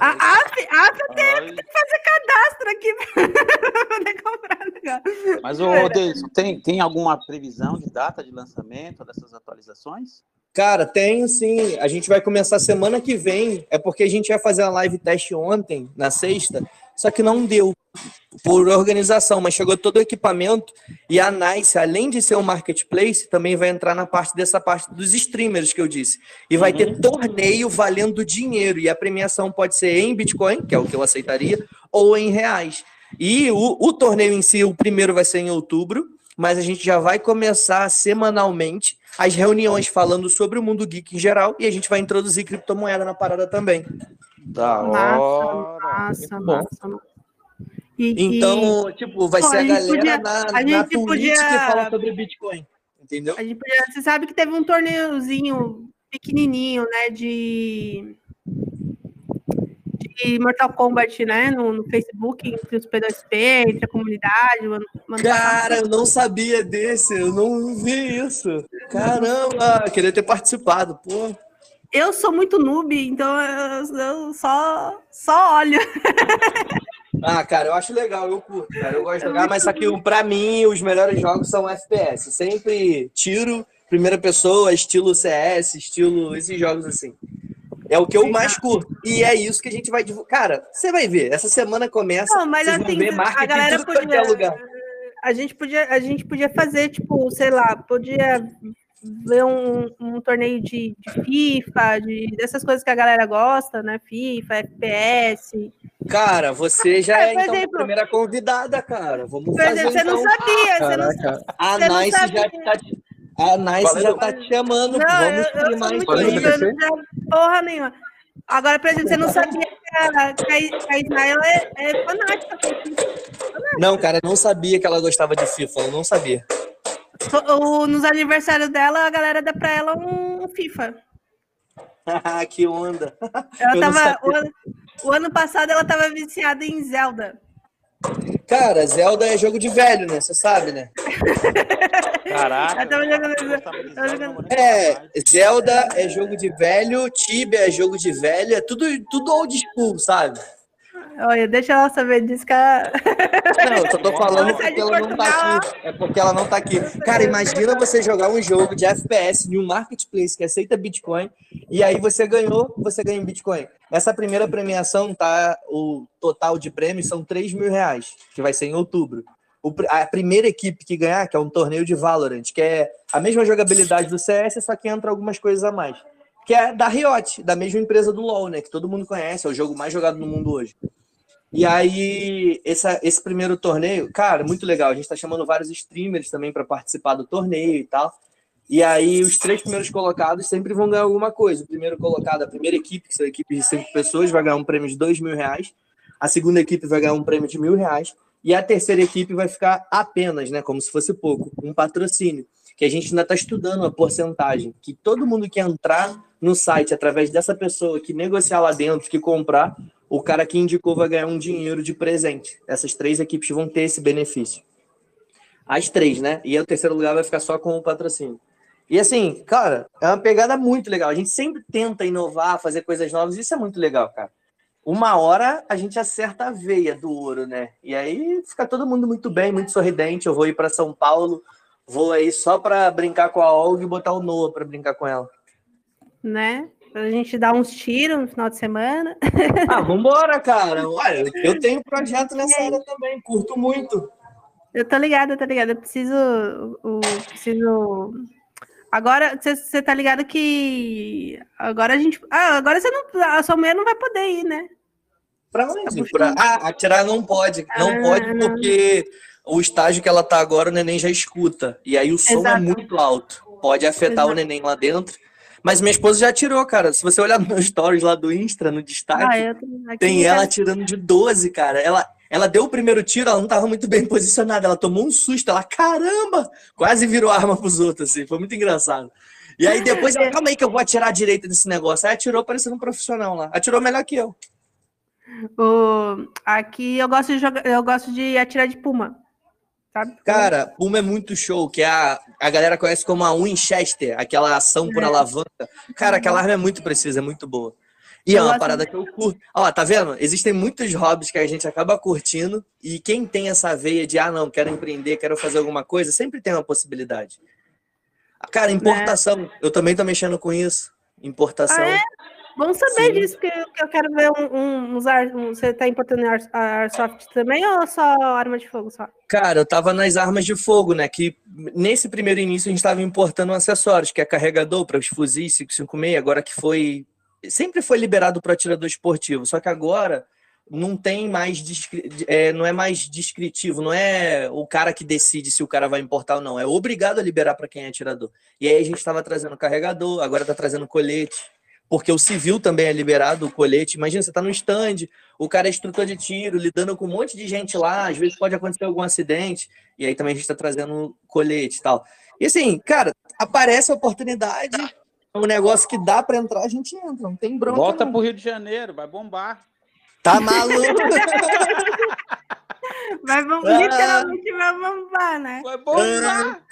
Ah, ah, ah, Ai, fazer cadastro aqui pra poder comprar negócio. Mas, ô, Deison, tem, tem alguma previsão de data de lançamento dessas atualizações? Cara, tenho sim. A gente vai começar semana que vem. É porque a gente ia fazer a live teste ontem, na sexta, só que não deu por organização, mas chegou todo o equipamento e a Nice, além de ser um marketplace, também vai entrar na parte dessa parte dos streamers que eu disse. E vai ter torneio valendo dinheiro e a premiação pode ser em Bitcoin, que é o que eu aceitaria, ou em reais. E o, o torneio em si, o primeiro vai ser em outubro, mas a gente já vai começar semanalmente as reuniões falando sobre o mundo geek em geral e a gente vai introduzir criptomoeda na parada também. Da Massa, hora. massa, massa. massa. E, e- Então, tipo, vai Pô, ser a a gente galera podia- na, a na gente Twitch podia- que fala sobre Bitcoin. Entendeu? A gente podia- você sabe que teve um torneiozinho pequenininho, né, de, de Mortal Kombat, né, no, no Facebook, entre os P2P, entre a comunidade. Mano, mano, Cara, eu não sabia desse, eu não vi isso. Caramba, queria ter participado, pô. eu sou muito noob, então eu, eu só, só olho. Ah, cara, eu acho legal, eu curto, cara. Eu gosto de jogar, mas só que pra mim os melhores jogos são FPS. Sempre tiro, primeira pessoa, estilo CS, estilo esses jogos assim. É o que eu mais curto. E é isso que a gente vai divulgar. Cara, você vai ver, essa semana começa. Não, mas vocês vão assim, ver a marketing galera é podia. lugar. A gente podia, a gente podia fazer, tipo, sei lá, podia ver um, um torneio de, de FIFA, de, dessas coisas que a galera gosta, né? FIFA, FPS. Cara, você já É, é, então, a exemplo- primeira convidada, cara. Vamos Por fazer exemplo, você então. não sabia, você não. A Nice já tá te... A Nice Valeu. já tá te chamando. Não, Vamos eu, eu sou muito porra nenhuma. Agora, por exemplo, você não sabia que a, que a, Ismael é, é fanática. Não, cara, eu não sabia que ela gostava de FIFA. Eu não sabia. O- nos aniversários dela, a galera dá pra ela um FIFA. que onda. Ela Eu tava. O o ano passado ela tava viciada em Zelda. Cara, Zelda é jogo de velho, né? Você sabe, né? Caraca. Eu tava jogando- eu tava jogando- É. Zelda é jogo de velho, Tibia é jogo de velho, é tudo, tudo old school, sabe? Olha, deixa ela saber disso que ela. Não, eu só tô falando é porque ela não tá aqui. É porque ela não tá aqui. Cara, imagina você jogar um jogo de FPS em um marketplace que aceita Bitcoin e aí você ganhou, você ganha em Bitcoin. Essa primeira premiação, tá? O total de prêmios são 3 mil reais, que vai ser em outubro. o a primeira equipe que ganhar, que é um torneio de Valorant, que é a mesma jogabilidade do CS, só que entra algumas coisas a mais. Que é da Riot, da mesma empresa do LoL, né? Que todo mundo conhece, é o jogo mais jogado no mundo hoje. E aí, essa, esse primeiro torneio, cara, muito legal. A gente tá chamando vários streamers também para participar do torneio e tal. E aí, os três primeiros colocados sempre vão ganhar alguma coisa. O primeiro colocado, a primeira equipe, que são equipes de cinco pessoas, vai ganhar um prêmio de dois mil reais. A segunda equipe vai ganhar um prêmio de mil reais. E a terceira equipe vai ficar apenas, né? Como se fosse pouco, um patrocínio. Que a gente ainda está estudando a porcentagem. Que todo mundo que entrar no site através dessa pessoa que negociar lá dentro, que comprar, o cara que indicou vai ganhar um dinheiro de presente. Essas três equipes vão ter esse benefício. As três, né? E o terceiro lugar vai ficar só com o patrocínio. E assim, cara, é uma pegada muito legal. A gente sempre tenta inovar, fazer coisas novas, isso é muito legal, cara. Uma hora a gente acerta a veia do ouro, né? E aí fica todo mundo muito bem, muito sorridente. Eu vou ir para São Paulo, vou aí só para brincar com a Olga e botar o Noah para brincar com ela. Né? Pra gente dar uns tiros no final de semana. Ah, vambora, cara. Olha, eu tenho projeto nessa área também, curto muito. Eu tô ligada, tô ligada. Eu preciso. O, preciso. Agora, você tá ligado que. Agora a gente. Ah, agora você não. A sua mulher não vai poder ir, né? Pra onde? Pra... Ah, atirar não pode. Não Ah, pode não. porque o estágio que ela tá agora, o neném já escuta. E aí o som é Exato. muito alto. Pode afetar o Exato. neném lá dentro. Mas minha esposa já atirou, cara. Se você olhar nos meus stories lá do Insta, no destaque, Ah, tem em ela atirando de 12, cara. Ela, ela deu o primeiro tiro, ela não tava muito bem posicionada. Ela tomou um susto. Ela, caramba! Quase virou arma pros outros, assim. Foi muito engraçado. E aí depois ela, calma aí que eu vou atirar direito nesse negócio. Aí atirou parecendo um profissional lá. Atirou melhor que eu. O- aqui eu gosto de jogar, eu gosto de atirar de puma. Sabe? Cara, Puma é muito show, que é a, a galera conhece como a Winchester, aquela ação por É. alavanca. Cara, aquela arma é muito precisa, é muito boa. E Eu é uma parada que eu curto. Ó, tá vendo? Existem muitos hobbies que a gente acaba curtindo e quem tem essa veia de, ah, não, quero empreender, quero fazer alguma coisa, sempre tem uma possibilidade. Cara, importação. Eu também tô mexendo com isso. Importação. Ah, é? Bom saber Sim. disso, que, eu- que eu quero ver um, um, um- Você tá importando ar, Airsoft também ou só arma de fogo só? Cara, eu tava nas armas de fogo, né? Que nesse primeiro início a gente tava importando acessórios, que é carregador para os fuzis 556, agora que foi. Sempre foi liberado para atirador esportivo, só que agora não tem mais. é, não é mais descritivo, não é o cara que decide se o cara vai importar ou não. É obrigado a liberar para quem é atirador. E aí a gente tava trazendo carregador, agora tá trazendo colete. Porque o civil também é liberado, o colete. Imagina, você tá no stand, o cara é instrutor de tiro, lidando com um monte de gente lá, às vezes pode acontecer algum acidente, e aí também a gente está trazendo colete e tal. E assim, cara, aparece a oportunidade, é um negócio que dá para entrar, a gente entra, não tem bronca. Volta não. pro Rio de Janeiro, vai bombar. Tá maluco? Vai, bom, Ah. literalmente vai bombar, né? Vai bombar.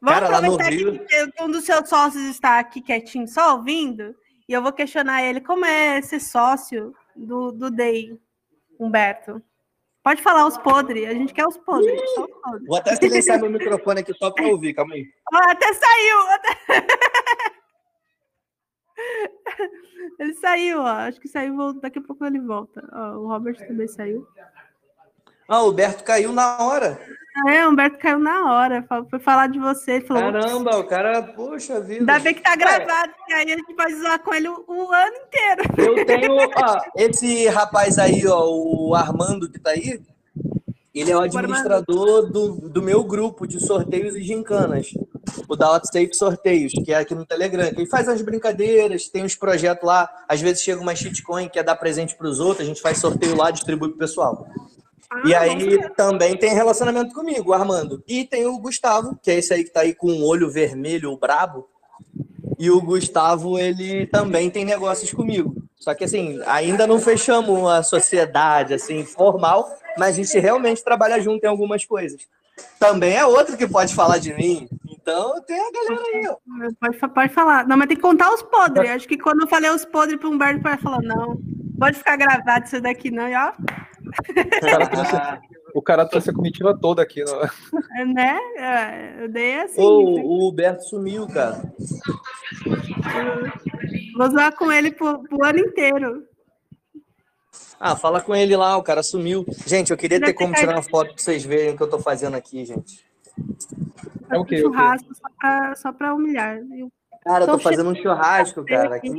Vamos Cara, lá no aproveitar Rio- que um dos seus sócios está aqui quietinho, só ouvindo, e eu vou questionar ele como é ser sócio do, do DEI, Humberto. Pode falar os podres, a gente quer os podres. os podres. Vou até silenciar meu microfone aqui só para ouvir, calma aí. Até saiu! até- Ele saiu, ó. Acho que saiu, daqui a pouco ele volta. Ó, o Robert também saiu. Ah, o Berto caiu na hora. É, o Humberto caiu na hora. Foi falar de você. Ele falou, Caramba, o cara, poxa vida. Ainda bem que tá gravado, que aí a gente pode zoar com ele o, o ano inteiro. Eu tenho, ó, esse rapaz aí, ó, o Armando que tá aí, ele é o administrador do, do meu grupo de sorteios e gincanas, o da Outsafe Sorteios, que é aqui no Telegram. Ele faz umas brincadeiras, tem uns projetos lá, às vezes chega uma shitcoin que é dar presente pros outros, a gente faz sorteio lá, distribui pro pessoal. E Ah, aí também tem relacionamento comigo, o Armando. E tem o Gustavo, que é esse aí que tá aí com o olho vermelho, o brabo. E o Gustavo, ele também tem negócios comigo. Só que assim, ainda não fechamos a sociedade assim formal, mas a gente realmente trabalha junto em algumas coisas. Também é outro que pode falar de mim. Então tem a galera aí, ó. Pode, pode falar. Não, mas tem que contar os podres. Acho que quando eu falei os podres pro Humberto, vai falar, não, pode ficar gravado isso daqui, não. E ó, O cara trouxe, o cara trouxe a comitiva toda aqui. Ó. né? É, Eu dei assim. Ô, o Huberto sumiu, cara. Vou zoar com ele pro, pro ano inteiro. Ah, fala com ele lá, o cara sumiu. Gente, eu queria ter como tirar uma foto pra vocês verem o que eu tô fazendo aqui, gente. É o quê? O quê? churrasco só pra, só pra humilhar. Eu- Cara, eu tô Tô fazendo um churrasco, cara. Aqui.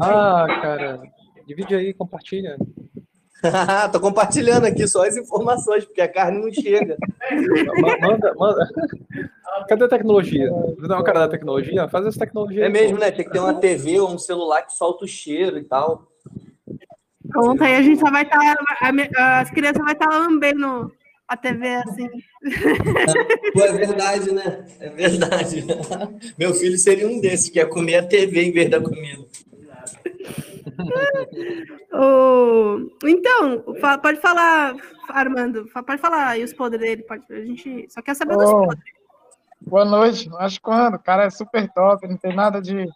Ah, cara. Divide aí, compartilha. tô compartilhando aqui só as informações, porque a carne não chega. Ma- Manda, manda. Cadê a tecnologia? Você não é o cara da tecnologia? Faz essa tecnologia. É mesmo, né? Tem que ter uma TV ou um celular que solta o cheiro e tal. Pronto, aí a gente só vai estar. as crianças vão estar lambendo a TV assim. Pô, é verdade, né? É verdade. Meu filho seria um desses, que ia comer a TV em vez da comida. Ô, Então, pode falar, Armando. Pode falar aí os podres dele. Pode, a gente só quer saber dos Oh, podres. boa noite. Acho quando, o cara é super top, não tem nada de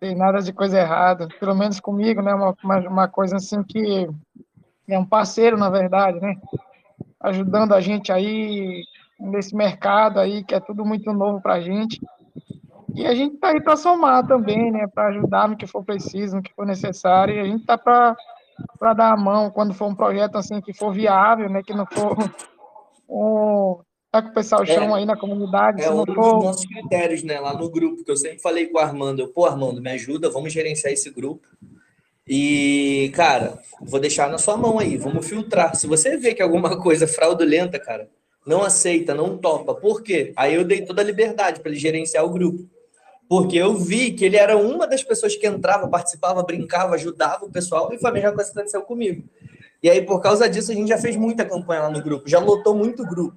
tem nada de coisa errada. Pelo menos comigo, né? Uma, uma, uma coisa assim que é um parceiro, na verdade, né? Ajudando a gente aí nesse mercado aí, que é tudo muito novo pra gente. E a gente tá aí para somar também, né? Para ajudar no que for preciso, no que for necessário. E a gente tá para dar a mão quando for um projeto assim que for viável, né? Que não for um tá com o pessoal chama aí na comunidade, É um dos for nossos critérios, né? Lá no grupo, que eu sempre falei com o Armando. Eu, pô, Armando, me ajuda, vamos gerenciar esse grupo. E, cara, vou deixar na sua mão aí, vamos filtrar. Se você vê que alguma coisa é fraudulenta, cara, não aceita, não topa. Por quê? Aí eu dei toda a liberdade para ele gerenciar o grupo. Porque eu vi que ele era uma das pessoas que entrava, participava, brincava, ajudava o pessoal, e foi a mesma coisa que aconteceu comigo. E aí, por causa disso, a gente já fez muita campanha lá no grupo, já lotou muito grupo.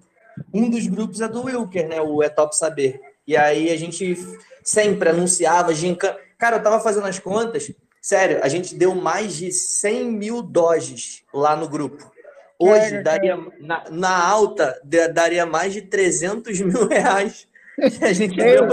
Um dos grupos é do Wilker, né? O É Top Saber. E aí a gente sempre anunciava, gincana. Cara, eu tava fazendo as contas, sério, a gente deu mais de 100 mil doges lá no grupo. Hoje, daria, na, na alta, da- daria mais de 300 mil reais. Que A gente Eu-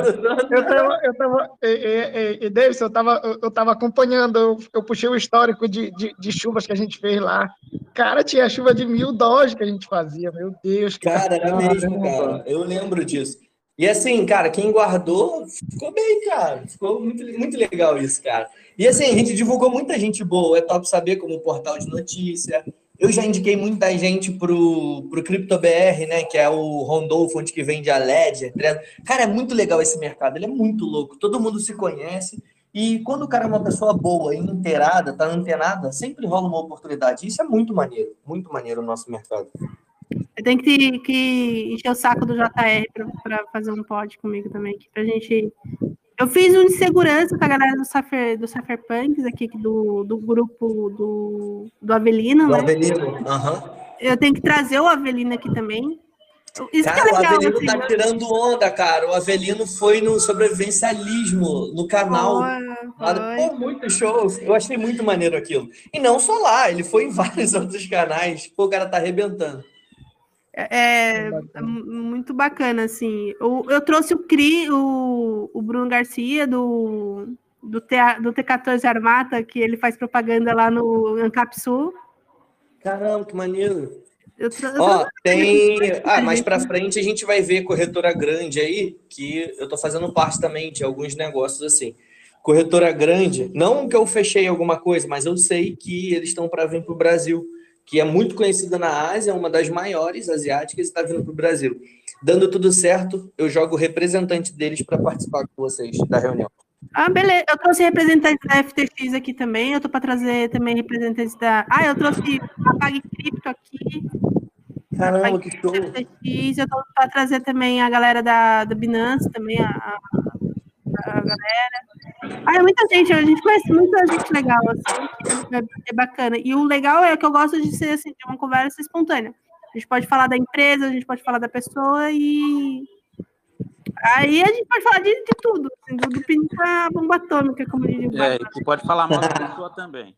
tava, eu tava, e, e, e Davidson, eu tava, eu, tava acompanhando, eu, eu puxei o histórico de, de, de chuvas que a gente fez lá. Cara, tinha chuva de mil dólares que a gente fazia, meu Deus. Cara, era mesmo, cara. Eu lembro disso. E assim, cara, quem guardou ficou bem, cara. Ficou muito, muito legal isso, cara. E assim, a gente divulgou muita gente boa. É top saber como portal de notícia. Eu já indiquei muita gente pro, pro CryptoBR, né? Que é o Rondolfo, onde que vende a Ledger. Cara, é muito legal esse mercado. Ele é muito louco. Todo mundo se conhece. E quando o cara é uma pessoa boa e inteirada, tá antenada, sempre rola uma oportunidade. Isso é muito maneiro. Muito maneiro o nosso mercado. Eu tenho que, que encher o saco do JR para fazer um pod comigo também, aqui, pra gente. Eu fiz um de segurança com a galera do Cypher, do Cypherpunks aqui, do, do grupo do, do Avelino, Do né? Avelino. Aham. Eu tenho que trazer o Avelino aqui também. Isso Cara, que é o legal, Avelino assim, tá né? tirando onda, cara. O Avelino foi no sobrevivencialismo no canal. Foi. Pô, muito show. Eu achei muito maneiro aquilo. E não só lá, ele foi em vários outros canais. Pô, o cara tá arrebentando. É, é muito bacana, assim. Eu, eu trouxe o Cri, o, o Bruno Garcia, do, do, T, do T14 Armata, que ele faz propaganda lá no Ancapsul. Caramba, que maneiro. Eu Ó, tem. Ah, mais pra frente a gente vai ver corretora grande aí, que eu tô fazendo parte também de alguns negócios assim. Corretora grande, não que eu fechei alguma coisa, mas eu sei que eles estão para vir para o Brasil, que é muito conhecida na Ásia, uma das maiores asiáticas, está vindo para o Brasil. Dando tudo certo, eu jogo o representante deles para participar com vocês da reunião. Ah, beleza. Eu trouxe representantes da FTX aqui também. Eu tô para trazer também representantes da. Ah, eu trouxe a Pag Cripto aqui. Caramba, que show! FTX. Eu tô para trazer também a galera da, da Binance também, a, a, a galera. Ah, é muita gente. A gente conhece muita gente legal, assim. que É, bacana. E o legal é que eu gosto de ser assim, de uma conversa espontânea. A gente pode falar da empresa, a gente pode falar da pessoa e Aí a gente pode falar de, de tudo, assim, do, do pinto bomba atômica, como diz o É, e tu pode falar mal da pessoa também.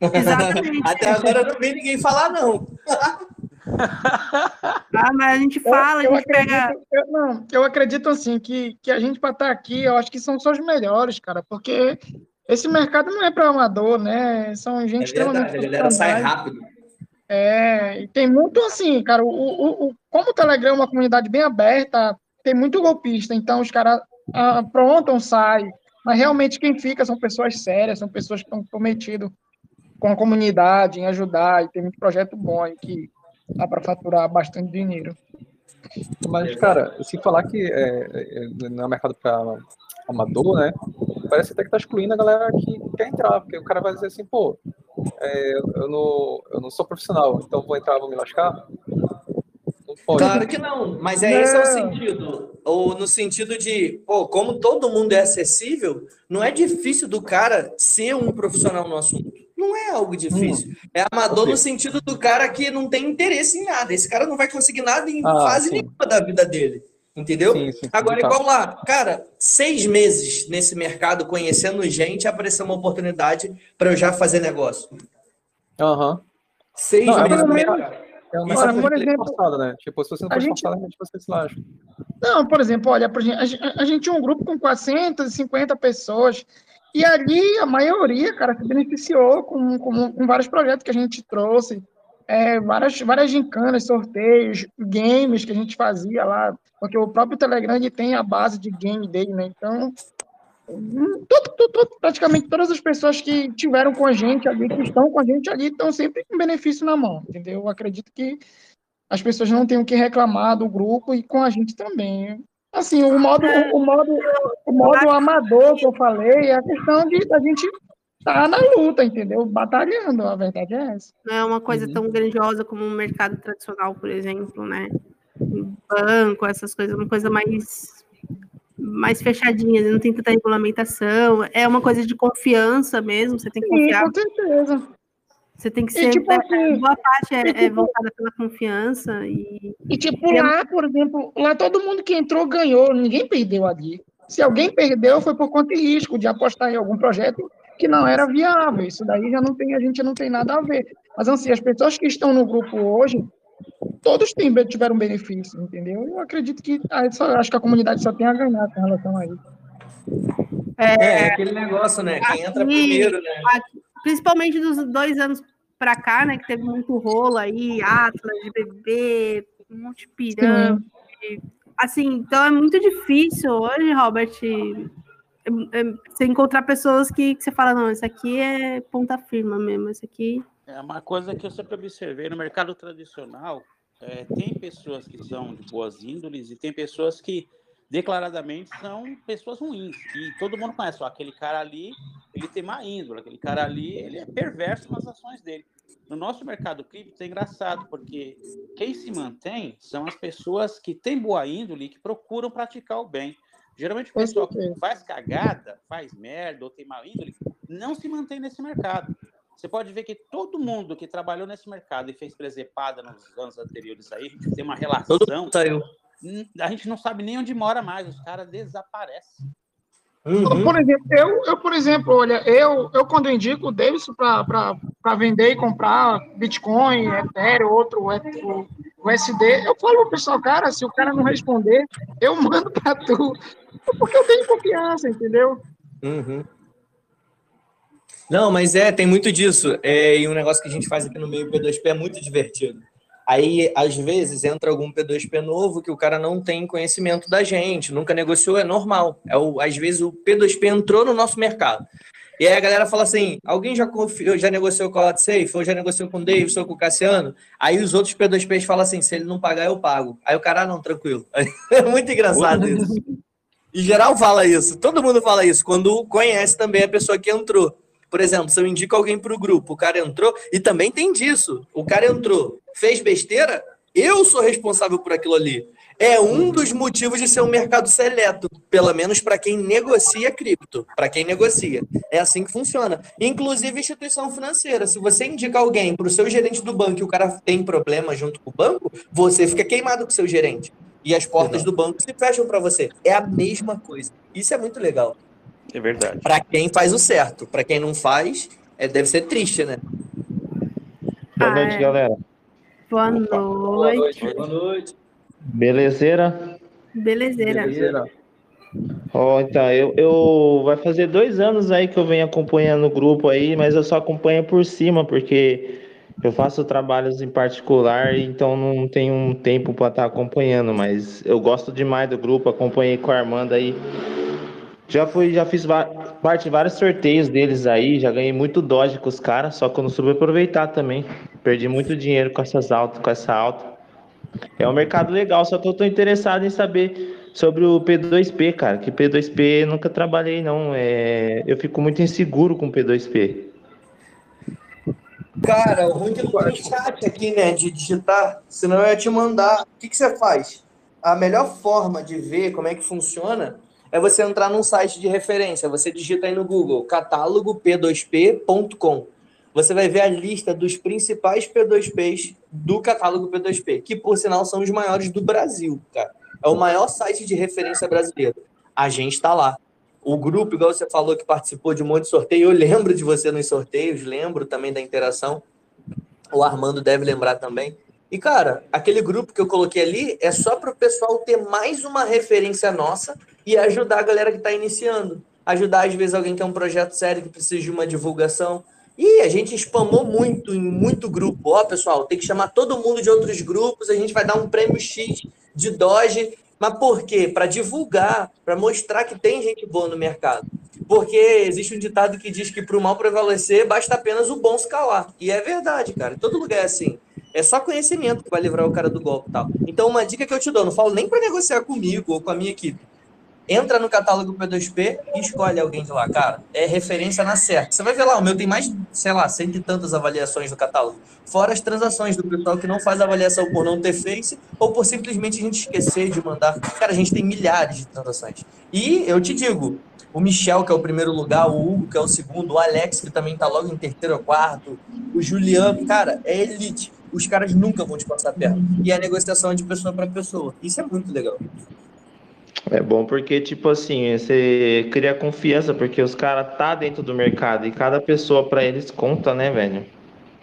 Exatamente. Até agora eu não vi ninguém falar, não. Ah, mas a gente fala, eu, a gente acredito, pega. eu, não, eu acredito assim que, que a gente para estar aqui, eu acho que são só os melhores, cara, porque esse mercado não é para amador, né? São gente É extremamente a galera sai rápido. É, e tem muito assim, cara. O, o, o- como o Telegram é uma comunidade bem aberta, tem muito golpista, então os caras aprontam, saem. Mas realmente quem fica são pessoas sérias, são pessoas que estão comprometidas com a comunidade, em ajudar, e tem muito projeto bom aí que dá para faturar bastante dinheiro. Mas, cara, se falar que é, é, no mercado para amador, né? Parece até que tá excluindo a galera que quer entrar, porque o cara vai dizer assim, pô, é, eu, não, eu não sou profissional, então vou entrar, vou me lascar. Pode. Claro que não, mas é não. esse é o sentido. Ou no sentido de, pô, como todo mundo é acessível, não é difícil do cara ser um profissional no assunto. Não é algo difícil. Hum. É amador no sentido do cara que não tem interesse em nada. Esse cara não vai conseguir nada em ah, fase sim. nenhuma da vida dele. Entendeu? Sim, sim, Agora, igual lá, cara, seis meses nesse mercado, conhecendo gente, apareceu uma oportunidade para eu já fazer negócio. Aham. Uhum. Seis não, meses. É é uma Ora, por exemplo, forçada, né? Tipo, se você não pode gente... forçar, realmente você se lasca. Não, por exemplo, olha, a gente, a gente tinha um grupo com 450 pessoas e ali a maioria, cara, se beneficiou com, com, com vários projetos que a gente trouxe, é, várias, várias gincanas, sorteios, games que a gente fazia lá, porque o próprio Telegram tem a base de game dele, né? Então, tudo, tudo, praticamente todas as pessoas que tiveram com a gente ali, que estão com a gente ali, estão sempre com benefício na mão, entendeu? Eu acredito que as pessoas não têm o que reclamar do grupo e com a gente também. Assim, o modo, o modo, o modo amador que eu falei é a questão de a gente estar tá na luta, entendeu? Batalhando, a verdade é essa. Não é uma coisa uhum. tão grandiosa como um mercado tradicional, por exemplo, né? Banco, essas coisas, uma coisa mais mais fechadinhas, não tem tanta regulamentação, é uma coisa de confiança mesmo, você tem que confiar. Sim, com certeza. Você tem que ser. E, tipo, é, assim, boa parte é, tipo, é, voltada pela confiança. E, e tipo, lá, por exemplo, lá todo mundo que entrou ganhou, ninguém perdeu ali. Se alguém perdeu, foi por conta de risco de apostar em algum projeto que não era viável. Isso daí já não tem, a gente não tem nada a ver. Mas assim, as pessoas que estão no grupo hoje, todos têm, tiveram benefício, entendeu? Eu acredito que só, acho que a comunidade só tem a ganhar com relação a isso. É, é aquele negócio, né? Quem entra primeiro, né? Principalmente dos dois anos para cá, né? Que teve muito rolo aí, Atlas, de bebê, Monte Pirâmide. Assim, então é muito difícil hoje, Robert, é, é, você encontrar pessoas que, que você fala, não, isso aqui é ponta firma mesmo, isso aqui é uma coisa que eu sempre observei no mercado tradicional. É, tem pessoas que são de boas índoles e tem pessoas que declaradamente são pessoas ruins. E todo mundo conhece, ó, aquele cara ali, ele tem má índole, aquele cara ali, ele é perverso nas ações dele. No nosso mercado cripto é engraçado, porque quem se mantém são as pessoas que têm boa índole e que procuram praticar o bem. Geralmente o pessoal que faz cagada, faz merda ou tem má índole, não se mantém nesse mercado. Você pode ver que todo mundo que trabalhou nesse mercado e fez presepada nos anos anteriores aí, a gente tem uma relação. Todo saiu. A gente não sabe nem onde mora mais, os caras desaparecem. Uhum. Por exemplo, eu, eu, por exemplo, olha, eu, eu quando indico o Davidson para vender e comprar Bitcoin, Ethereum, outro, o, o SD, eu falo pro pessoal, cara, se o cara não responder, eu mando para tu. Porque eu tenho confiança, entendeu? Uhum. Não, mas é, tem muito disso. É, e um negócio que a gente faz aqui no meio P2P é muito divertido. Aí, às vezes, entra algum P2P novo que o cara não tem conhecimento da gente, nunca negociou, é normal. É o, às vezes o P2P entrou no nosso mercado. E aí a galera fala assim: alguém já, confiou, já negociou com a Safe, ou já negociou com o Davis, ou com o Cassiano? Aí os outros P2Ps falam assim: se ele não pagar, eu pago. Aí o cara, ah, não, tranquilo. É muito engraçado isso. Em geral fala isso, todo mundo fala isso, quando conhece também a pessoa que entrou. Por exemplo, se eu indico alguém para o grupo, o cara entrou, e também tem disso. O cara entrou, fez besteira, eu sou responsável por aquilo ali. É um dos motivos de ser um mercado seleto, pelo menos para quem negocia cripto, para quem negocia. É assim que funciona. Inclusive instituição financeira. Se você indica alguém para o seu gerente do banco e o cara tem problema junto com o banco, você fica queimado com o seu gerente. E as portas do banco se fecham para você. É a mesma coisa. Isso é muito legal. É verdade. Para quem faz o certo. Para quem não faz, é, deve ser triste, né? Boa noite, ah, galera. Boa noite. Boa noite. Boa noite. Belezeira? Belezeira. Belezeira. Oh, então, eu, eu vai fazer dois anos aí que eu venho acompanhando o grupo aí, mas eu só acompanho por cima, porque eu faço trabalhos em particular, então não tenho um tempo para estar acompanhando, mas eu gosto demais do grupo, acompanhei com a Armanda aí Já fui, já fiz parte de vários sorteios deles aí, já ganhei muito Doge com os caras, só que eu não soube aproveitar também. Perdi muito dinheiro com essas altas, com essa alta. É um mercado legal, só que eu tô interessado em saber sobre o P2P, cara, que P2P eu nunca trabalhei não. É, eu fico muito inseguro com P2P. Cara, o ruim que chat aqui, né, de digitar, senão eu ia te mandar. O que, que você faz? A melhor forma de ver como é que funciona é você entrar num site de referência. Você digita aí no Google, catálogo p2p.com. Você vai ver a lista dos principais P2Ps do catálogo P2P, que por sinal são os maiores do Brasil, cara. É o maior site de referência brasileiro. A gente está lá. O grupo, igual você falou, que participou de um monte de sorteio, eu lembro de você nos sorteios, lembro também da interação. O Armando deve lembrar também. E, cara, aquele grupo que eu coloquei ali é só para o pessoal ter mais uma referência nossa e ajudar a galera que está iniciando. Ajudar, às vezes, alguém que é um projeto sério que precisa de uma divulgação. E a gente spamou muito em muito grupo. Ó, pessoal, tem que chamar todo mundo de outros grupos, a gente vai dar um prêmio X de Doge. Mas por quê? Para divulgar, para mostrar que tem gente boa no mercado. Porque existe um ditado que diz que para o mal prevalecer, basta apenas o bom se calar. E é verdade, cara. Em todo lugar é assim. É só conhecimento que vai livrar o cara do golpe e tal. Então, uma dica que eu te dou, não falo nem para negociar comigo ou com a minha equipe. Entra no catálogo P2P e escolhe alguém de lá, cara. É referência na certa. Você vai ver lá, o meu tem mais, sei lá, cento e tantas avaliações no catálogo. Fora as transações do pessoal que não faz avaliação por não ter face ou por simplesmente a gente esquecer de mandar. Cara, a gente tem milhares de transações. E eu te digo, o Michel, que é o primeiro lugar, o Hugo, que é o segundo, o Alex, que também tá logo em terceiro ou quarto, o Juliano, cara, é elite. Os caras nunca vão te passar perto. E a negociação é de pessoa para pessoa. Isso é muito legal. É bom porque, tipo assim, você cria confiança, porque os caras tá dentro do mercado e cada pessoa para eles conta, né, velho?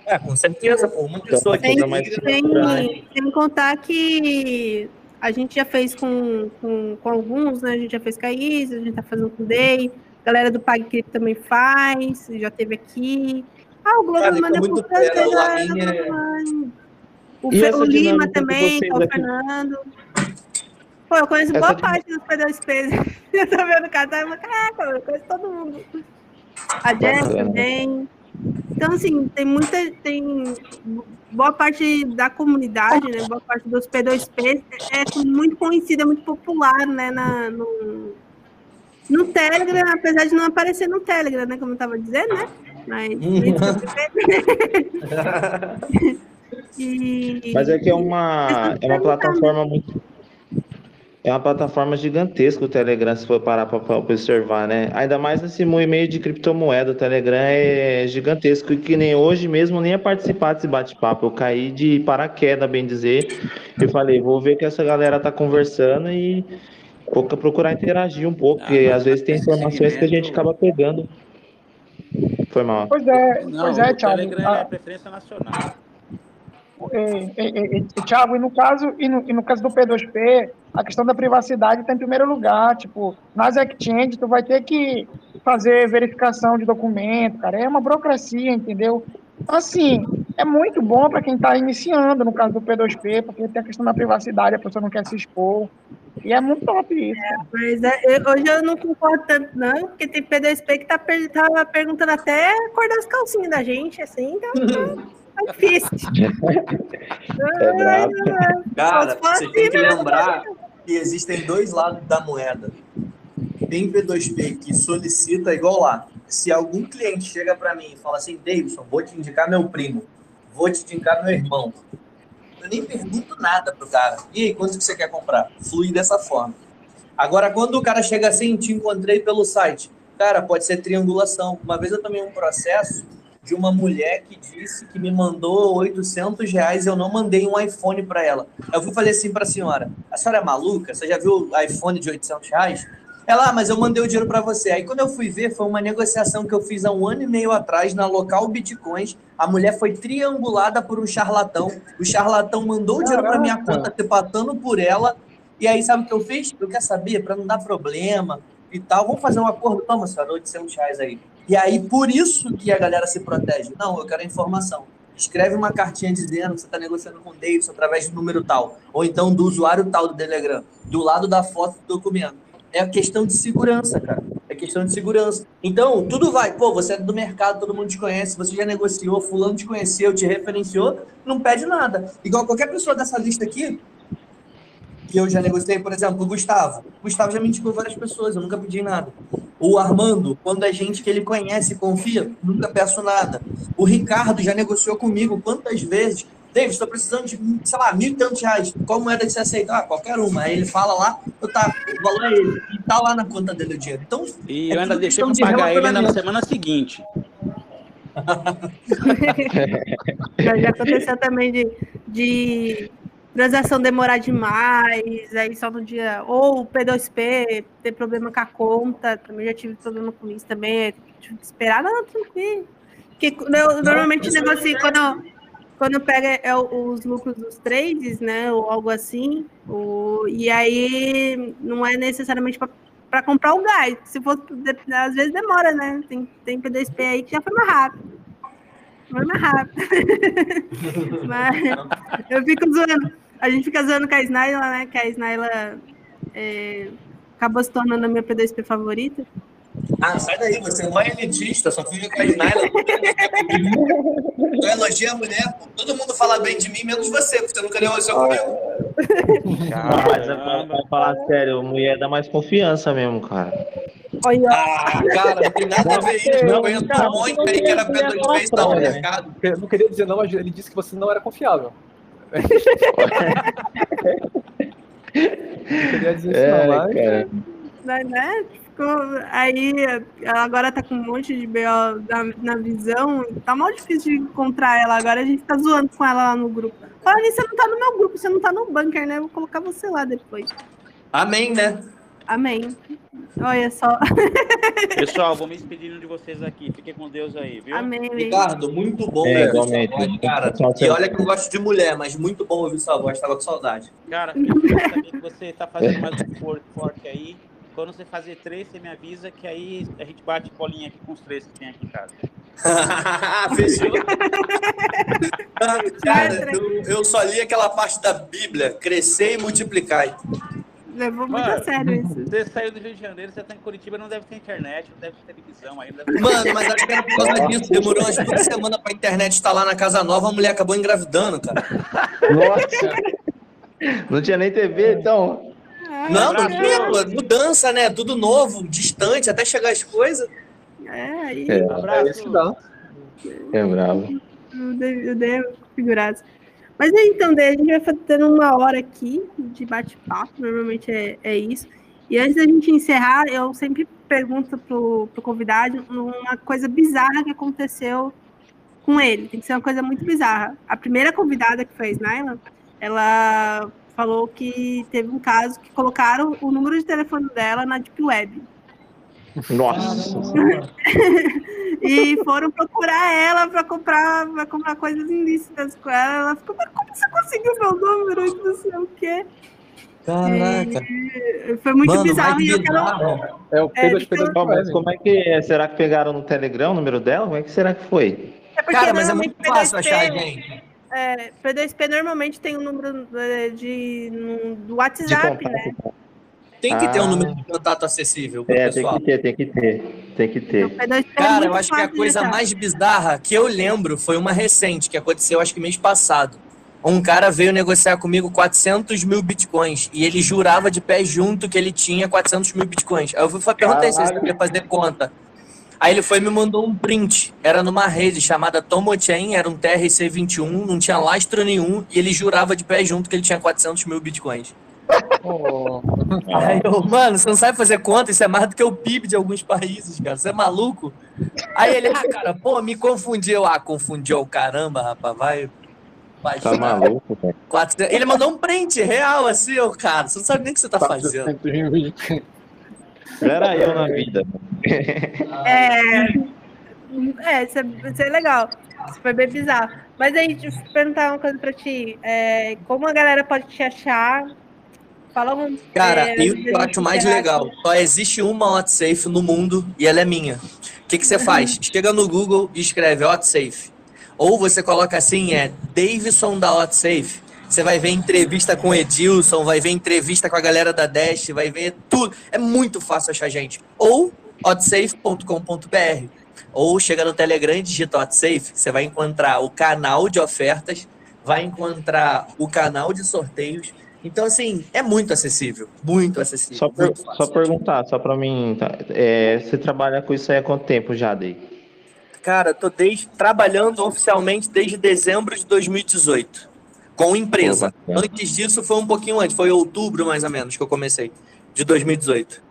É, com certeza, pô. Uma pessoa que Tem, Fica mais tem, sem contar que a gente já fez com, com, com alguns, né? A gente já fez com a Isa, a gente tá fazendo com o Day, a galera do PagCrypto também faz, já teve aqui. Ah, o Globo Cara, manda por trás, fera, o já- Lamin é- O, E Fe- o Lima que também, que o aqui- Fernando. Pô, eu conheço Essa boa dinâmica- parte dos P2Ps. Eu tô vendo o casal, eu falo, caraca, eu conheço todo mundo. A Jess Bacana. também. Então, assim, tem muita. Tem boa parte da comunidade, né? Boa parte dos P2P é muito conhecida, muito popular, né? Na, no, no Telegram, apesar de não aparecer no Telegram, né? Como eu tava dizendo, né? Mas. e, Mas é que é uma, é uma plataforma muito. É uma plataforma gigantesca o Telegram, se for parar para observar, né? Ainda mais nesse meio de criptomoeda, o Telegram é gigantesco e que nem hoje mesmo nem ia participar desse bate-papo. Eu caí de paraquedas, bem dizer, e falei, vou ver que essa galera tá conversando e vou procurar interagir um pouco, Ah, porque às vezes tem informações que a gente acaba pegando. Foi mal. Pois é, Não, pois é, o Thiago. Telegram Ah, é preferência nacional. É, é, é, é, Thiago, e no caso, e no, e no caso do P2P, a questão da privacidade está em primeiro lugar. Tipo, nas exchanges, tu vai ter que fazer verificação de documento, cara. É uma burocracia, entendeu? Então, assim, é muito bom para quem está iniciando, no caso do P2P, porque tem a questão da privacidade, a pessoa não quer se expor. E é muito top isso. cara. Mas é, eu- hoje eu não concordo tanto, não, porque tem P2P que tá, per- tava perguntando até a cor das calcinhas da gente, assim, então tá, tá. É brabo. Cara, você tem que mesmo. lembrar que existem dois lados da moeda. Tem P2P que solicita igual lá. Se algum cliente chega para mim e fala assim, Davidson, vou te indicar meu primo, vou te indicar meu irmão. Eu nem pergunto nada pro cara. E aí, quanto que você quer comprar? Flui dessa forma. Agora, quando o cara chega assim, te encontrei pelo site, cara, pode ser triangulação. Uma vez eu tomei um processo de uma mulher que disse que me mandou 800 reais e eu não mandei um iPhone para ela. Eu fui fazer assim para a senhora: a senhora é maluca? Você já viu o iPhone de 800 reais? Ela, ah, mas eu mandei o dinheiro para você. Aí quando eu fui ver, foi uma negociação que eu fiz há um ano e meio atrás na local Bitcoins. A mulher foi triangulada por um charlatão. O charlatão mandou o dinheiro para minha conta, se passando por ela. E aí, sabe o que eu fiz? Eu quero saber, para não dar problema e tal, vamos fazer um acordo. Toma, senhora, 800 reais aí. E aí, por isso que a galera se protege. Não, eu quero informação. Escreve uma cartinha dizendo que você está negociando com o Davidson através do número tal. Ou então do usuário tal do Telegram. Do lado da foto do documento. É questão de segurança, cara. É questão de segurança. Então, tudo vai. Pô, você é do mercado, todo mundo te conhece, você já negociou, fulano te conheceu, te referenciou, não pede nada. Igual qualquer pessoa dessa lista aqui, que eu já negociei, por exemplo, o Gustavo. O Gustavo já me indicou várias pessoas, eu nunca pedi nada. O Armando, quando é gente que ele conhece, confia, nunca peço nada. O Ricardo já negociou comigo quantas vezes? David, estou precisando de, sei lá, mil e tantos reais. Qual moeda que você aceita? Ah, qualquer uma. Aí ele fala lá, eu tá, o valor é ele. E tá lá na conta dele o dinheiro. Então, E é eu ainda deixei pra de pagar ele ainda na semana seguinte. Já, já aconteceu também de, de transação demorar demais, aí só no dia. Ou o P2P ter problema com a conta, também já tive problema com isso também. é, Tive que esperar, não, tranquilo. Porque normalmente é negocio quando, quando pega é, os lucros dos trades, né? Ou algo assim. O, e aí não é necessariamente para comprar o gás. Se for, de- às vezes demora, né? Tem, tem P2P aí que já foi mais rápido. Foi mais rápido. Mas eu fico zoando. A gente fica zoando com a Snaila, né? Que a Snaila é, acabou se tornando a minha P2P favorita. Ah, sai daí, você não é elitista, só fica com a Snaila. Tu elogia a mulher, todo mundo fala bem de mim, menos você, porque você nunca negociou comigo. Não, mas é pra, pra falar sério, mulher dá mais confiança mesmo, cara. Olha, Ah, cara, não tem nada a ver isso. Eu conheço um monte aí que era P2P e está no mercado. Eu não queria dizer não, mas ele disse que você não era confiável. Queria dizer isso não, mas... cara. né, né? Ficou, aí ela agora tá com um monte de BO na, na visão. Tá mal difícil de encontrar ela. Agora a gente tá zoando com ela lá no grupo. Fala nisso, você não tá no meu grupo, você não tá no bunker, né? Eu vou colocar você lá depois. Amém, né? Amém. Olha só. Pessoal, vou me despedindo de vocês aqui. Fiquem com Deus aí, viu? Amém. Ricardo, muito bom É, ouvir sua voz, cara. Tchau, tchau. E olha que eu gosto de mulher, mas muito bom ouvir sua voz, tava com saudade. Cara, eu saber que você tá fazendo mais um for- forte aí. Quando você fazer três, você me avisa que aí a gente bate bolinha aqui com os três que tem aqui em casa. Fechou? cara, eu, eu só li aquela parte da Bíblia, crescer e multiplicar. Levou muito a Mano, sério isso. Você saiu do Rio de Janeiro, você tá em Curitiba, não deve ter internet, não deve ter televisão aí. Ter... Mano, mas acho que era por causa disso. Demorou umas duas semanas pra internet instalar na casa nova, a mulher acabou engravidando, cara. Nossa. Não tinha nem TV, então. Não, não tinha, pô. Mudança, né? Tudo novo, distante, até chegar as coisas. É, aí É, Abraço. Esse dá. é bravo. eu dei, eu dei configurados. Mas aí, então, daí a gente vai fazendo uma hora aqui de bate-papo, normalmente é, é isso. E antes da gente encerrar, eu sempre pergunto pro, pro convidado uma coisa bizarra que aconteceu com ele. Tem que ser uma coisa muito bizarra. A primeira convidada que fez Naila, ela falou que teve um caso que colocaram o número de telefone dela na Deep Web. Nossa. E foram procurar ela para comprar, pra comprar coisas ilícitas com ela. Ela ficou, mas como você conseguiu meu número? E não sei o quê. Caraca. Foi muito Mano, bizarro. E aquela, bizarro. É o P2P então- da Ó, mas como é que é? Será que pegaram no Telegram o número dela? Como é que será que foi? é porque Cara, mas é muito fácil P2P achar, gente. É, P2P normalmente tem o um número é, de, no- do De WhatsApp, contato. né? Tem que ter um Ah. número de contato acessível pro É, tem pessoal. que ter, tem que ter. Tem que ter. Então, P2P Cara, eu acho que a coisa mais bizarra que eu lembro foi uma recente, que aconteceu acho que mês passado. Um cara veio negociar comigo 400 mil bitcoins e ele jurava de pé junto que ele tinha 400 mil bitcoins. Aí eu fui perguntei se ele sabia fazer conta. Aí ele foi e me mandou um print. Era numa rede chamada Tomochain, era um TRC21, não tinha lastro nenhum e ele jurava de pé junto que ele tinha 400 mil bitcoins. Oh, Aí eu, mano, você não sabe fazer conta, isso é mais do que o PIB de alguns países, cara. Você é maluco? Aí ele, ah, cara, pô, me confundiu. Ah, confundiu o caramba, rapaz, vai. vai Tá maluco, velho. 400 Ele mandou um print real, assim, ô, cara. Você não sabe nem o que você tá fazendo. 400 mil bitcoins. Era eu na vida. É, é isso, é, isso é legal. Isso foi bem bizarro. Mas aí, deixa eu perguntar uma coisa pra ti. É, como a galera pode te achar? Fala um. Cara, é, e o que eu acho mais legal, só existe uma WhatsApp no mundo e ela é minha. O que, que você faz? Chega no Google e escreve WhatsApp. Ou você coloca assim, é Davidson da WhatsApp. Você vai ver entrevista com Edilson, vai ver entrevista com a galera da Dash, vai ver tudo. É muito fácil achar gente. Ou otsafe.com.br. Ou chega no Telegram e digita OtSafe, você vai encontrar o canal de ofertas, vai encontrar o canal de sorteios. Então, assim, é muito acessível. Muito acessível. Só, per- muito só perguntar, só pra mim. tá, é, você trabalha com isso aí há quanto tempo já, Dei? Cara, tô desde, trabalhando oficialmente desde dezembro de 2018. Com empresa. Antes disso foi um pouquinho antes, foi outubro mais ou menos que eu comecei. De 2018.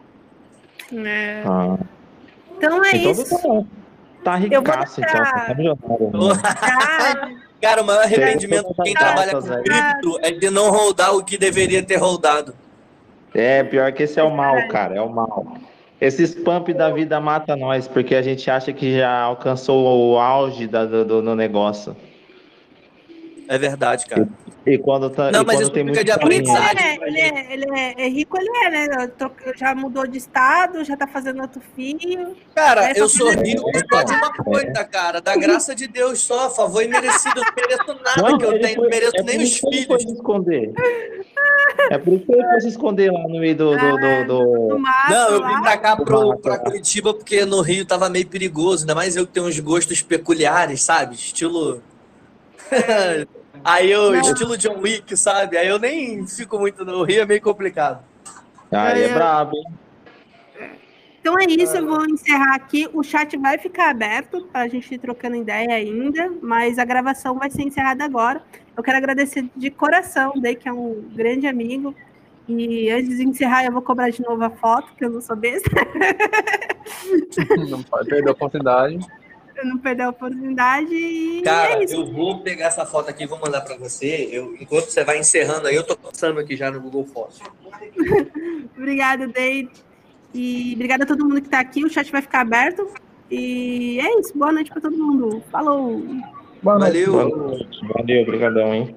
É. Ah, Então é então isso. tá, ricaço, então. Tá milionário. Tá? Cara, o maior arrependimento de quem Cara, trabalha com cripto é de não rodar o que deveria ter rodado. É, pior que esse é o mal, cara, é o mal. Esses pump da vida mata nós, porque a gente acha que já alcançou o auge da- do- do negócio. É verdade, cara. E quando, tá, Não, mas quando isso tem fica muito de carinho- aprendizagem. Ele é, ele, é, ele é- é rico, ele é, né? Já mudou de estado, já tá fazendo outro filho. Cara, É, eu sou rico só de uma coisa, cara. Da graça de Deus só, favor imerecido. Não mereço nada Não, que eu tenho, foi- não mereço é nem por os isso que ele foi filhos. se esconder. É por isso que ele foi se esconder lá no meio do. do, do, do- No mato, Não, eu vim pra cá pro, Mata, pra cara. Curitiba porque no Rio tava meio perigoso, ainda mais eu que tenho uns gostos peculiares, sabe? Estilo. Aí eu, Não. estilo John Wick, sabe? Aí eu nem fico muito no Rio, é meio complicado. Aí é É. brabo, hein? Então é isso, eu vou encerrar aqui. O chat vai ficar aberto para a gente ir trocando ideia ainda, mas a gravação vai ser encerrada agora. Eu quero agradecer de coração, Dei, que é um grande amigo. E antes de encerrar, eu vou cobrar de novo a foto, que eu não sou besta, Não pode perder a oportunidade. Eu não perder a oportunidade. E Cara, é isso. eu vou pegar essa foto aqui e vou mandar pra você. Eu, enquanto você vai encerrando aí, eu tô passando aqui já no Google Fotos. Obrigada, Dei. E obrigada a todo mundo que está aqui. O chat vai ficar aberto. E é isso. Boa noite para todo mundo. Falou! Boa noite. Valeu. Valeu, obrigadão, hein?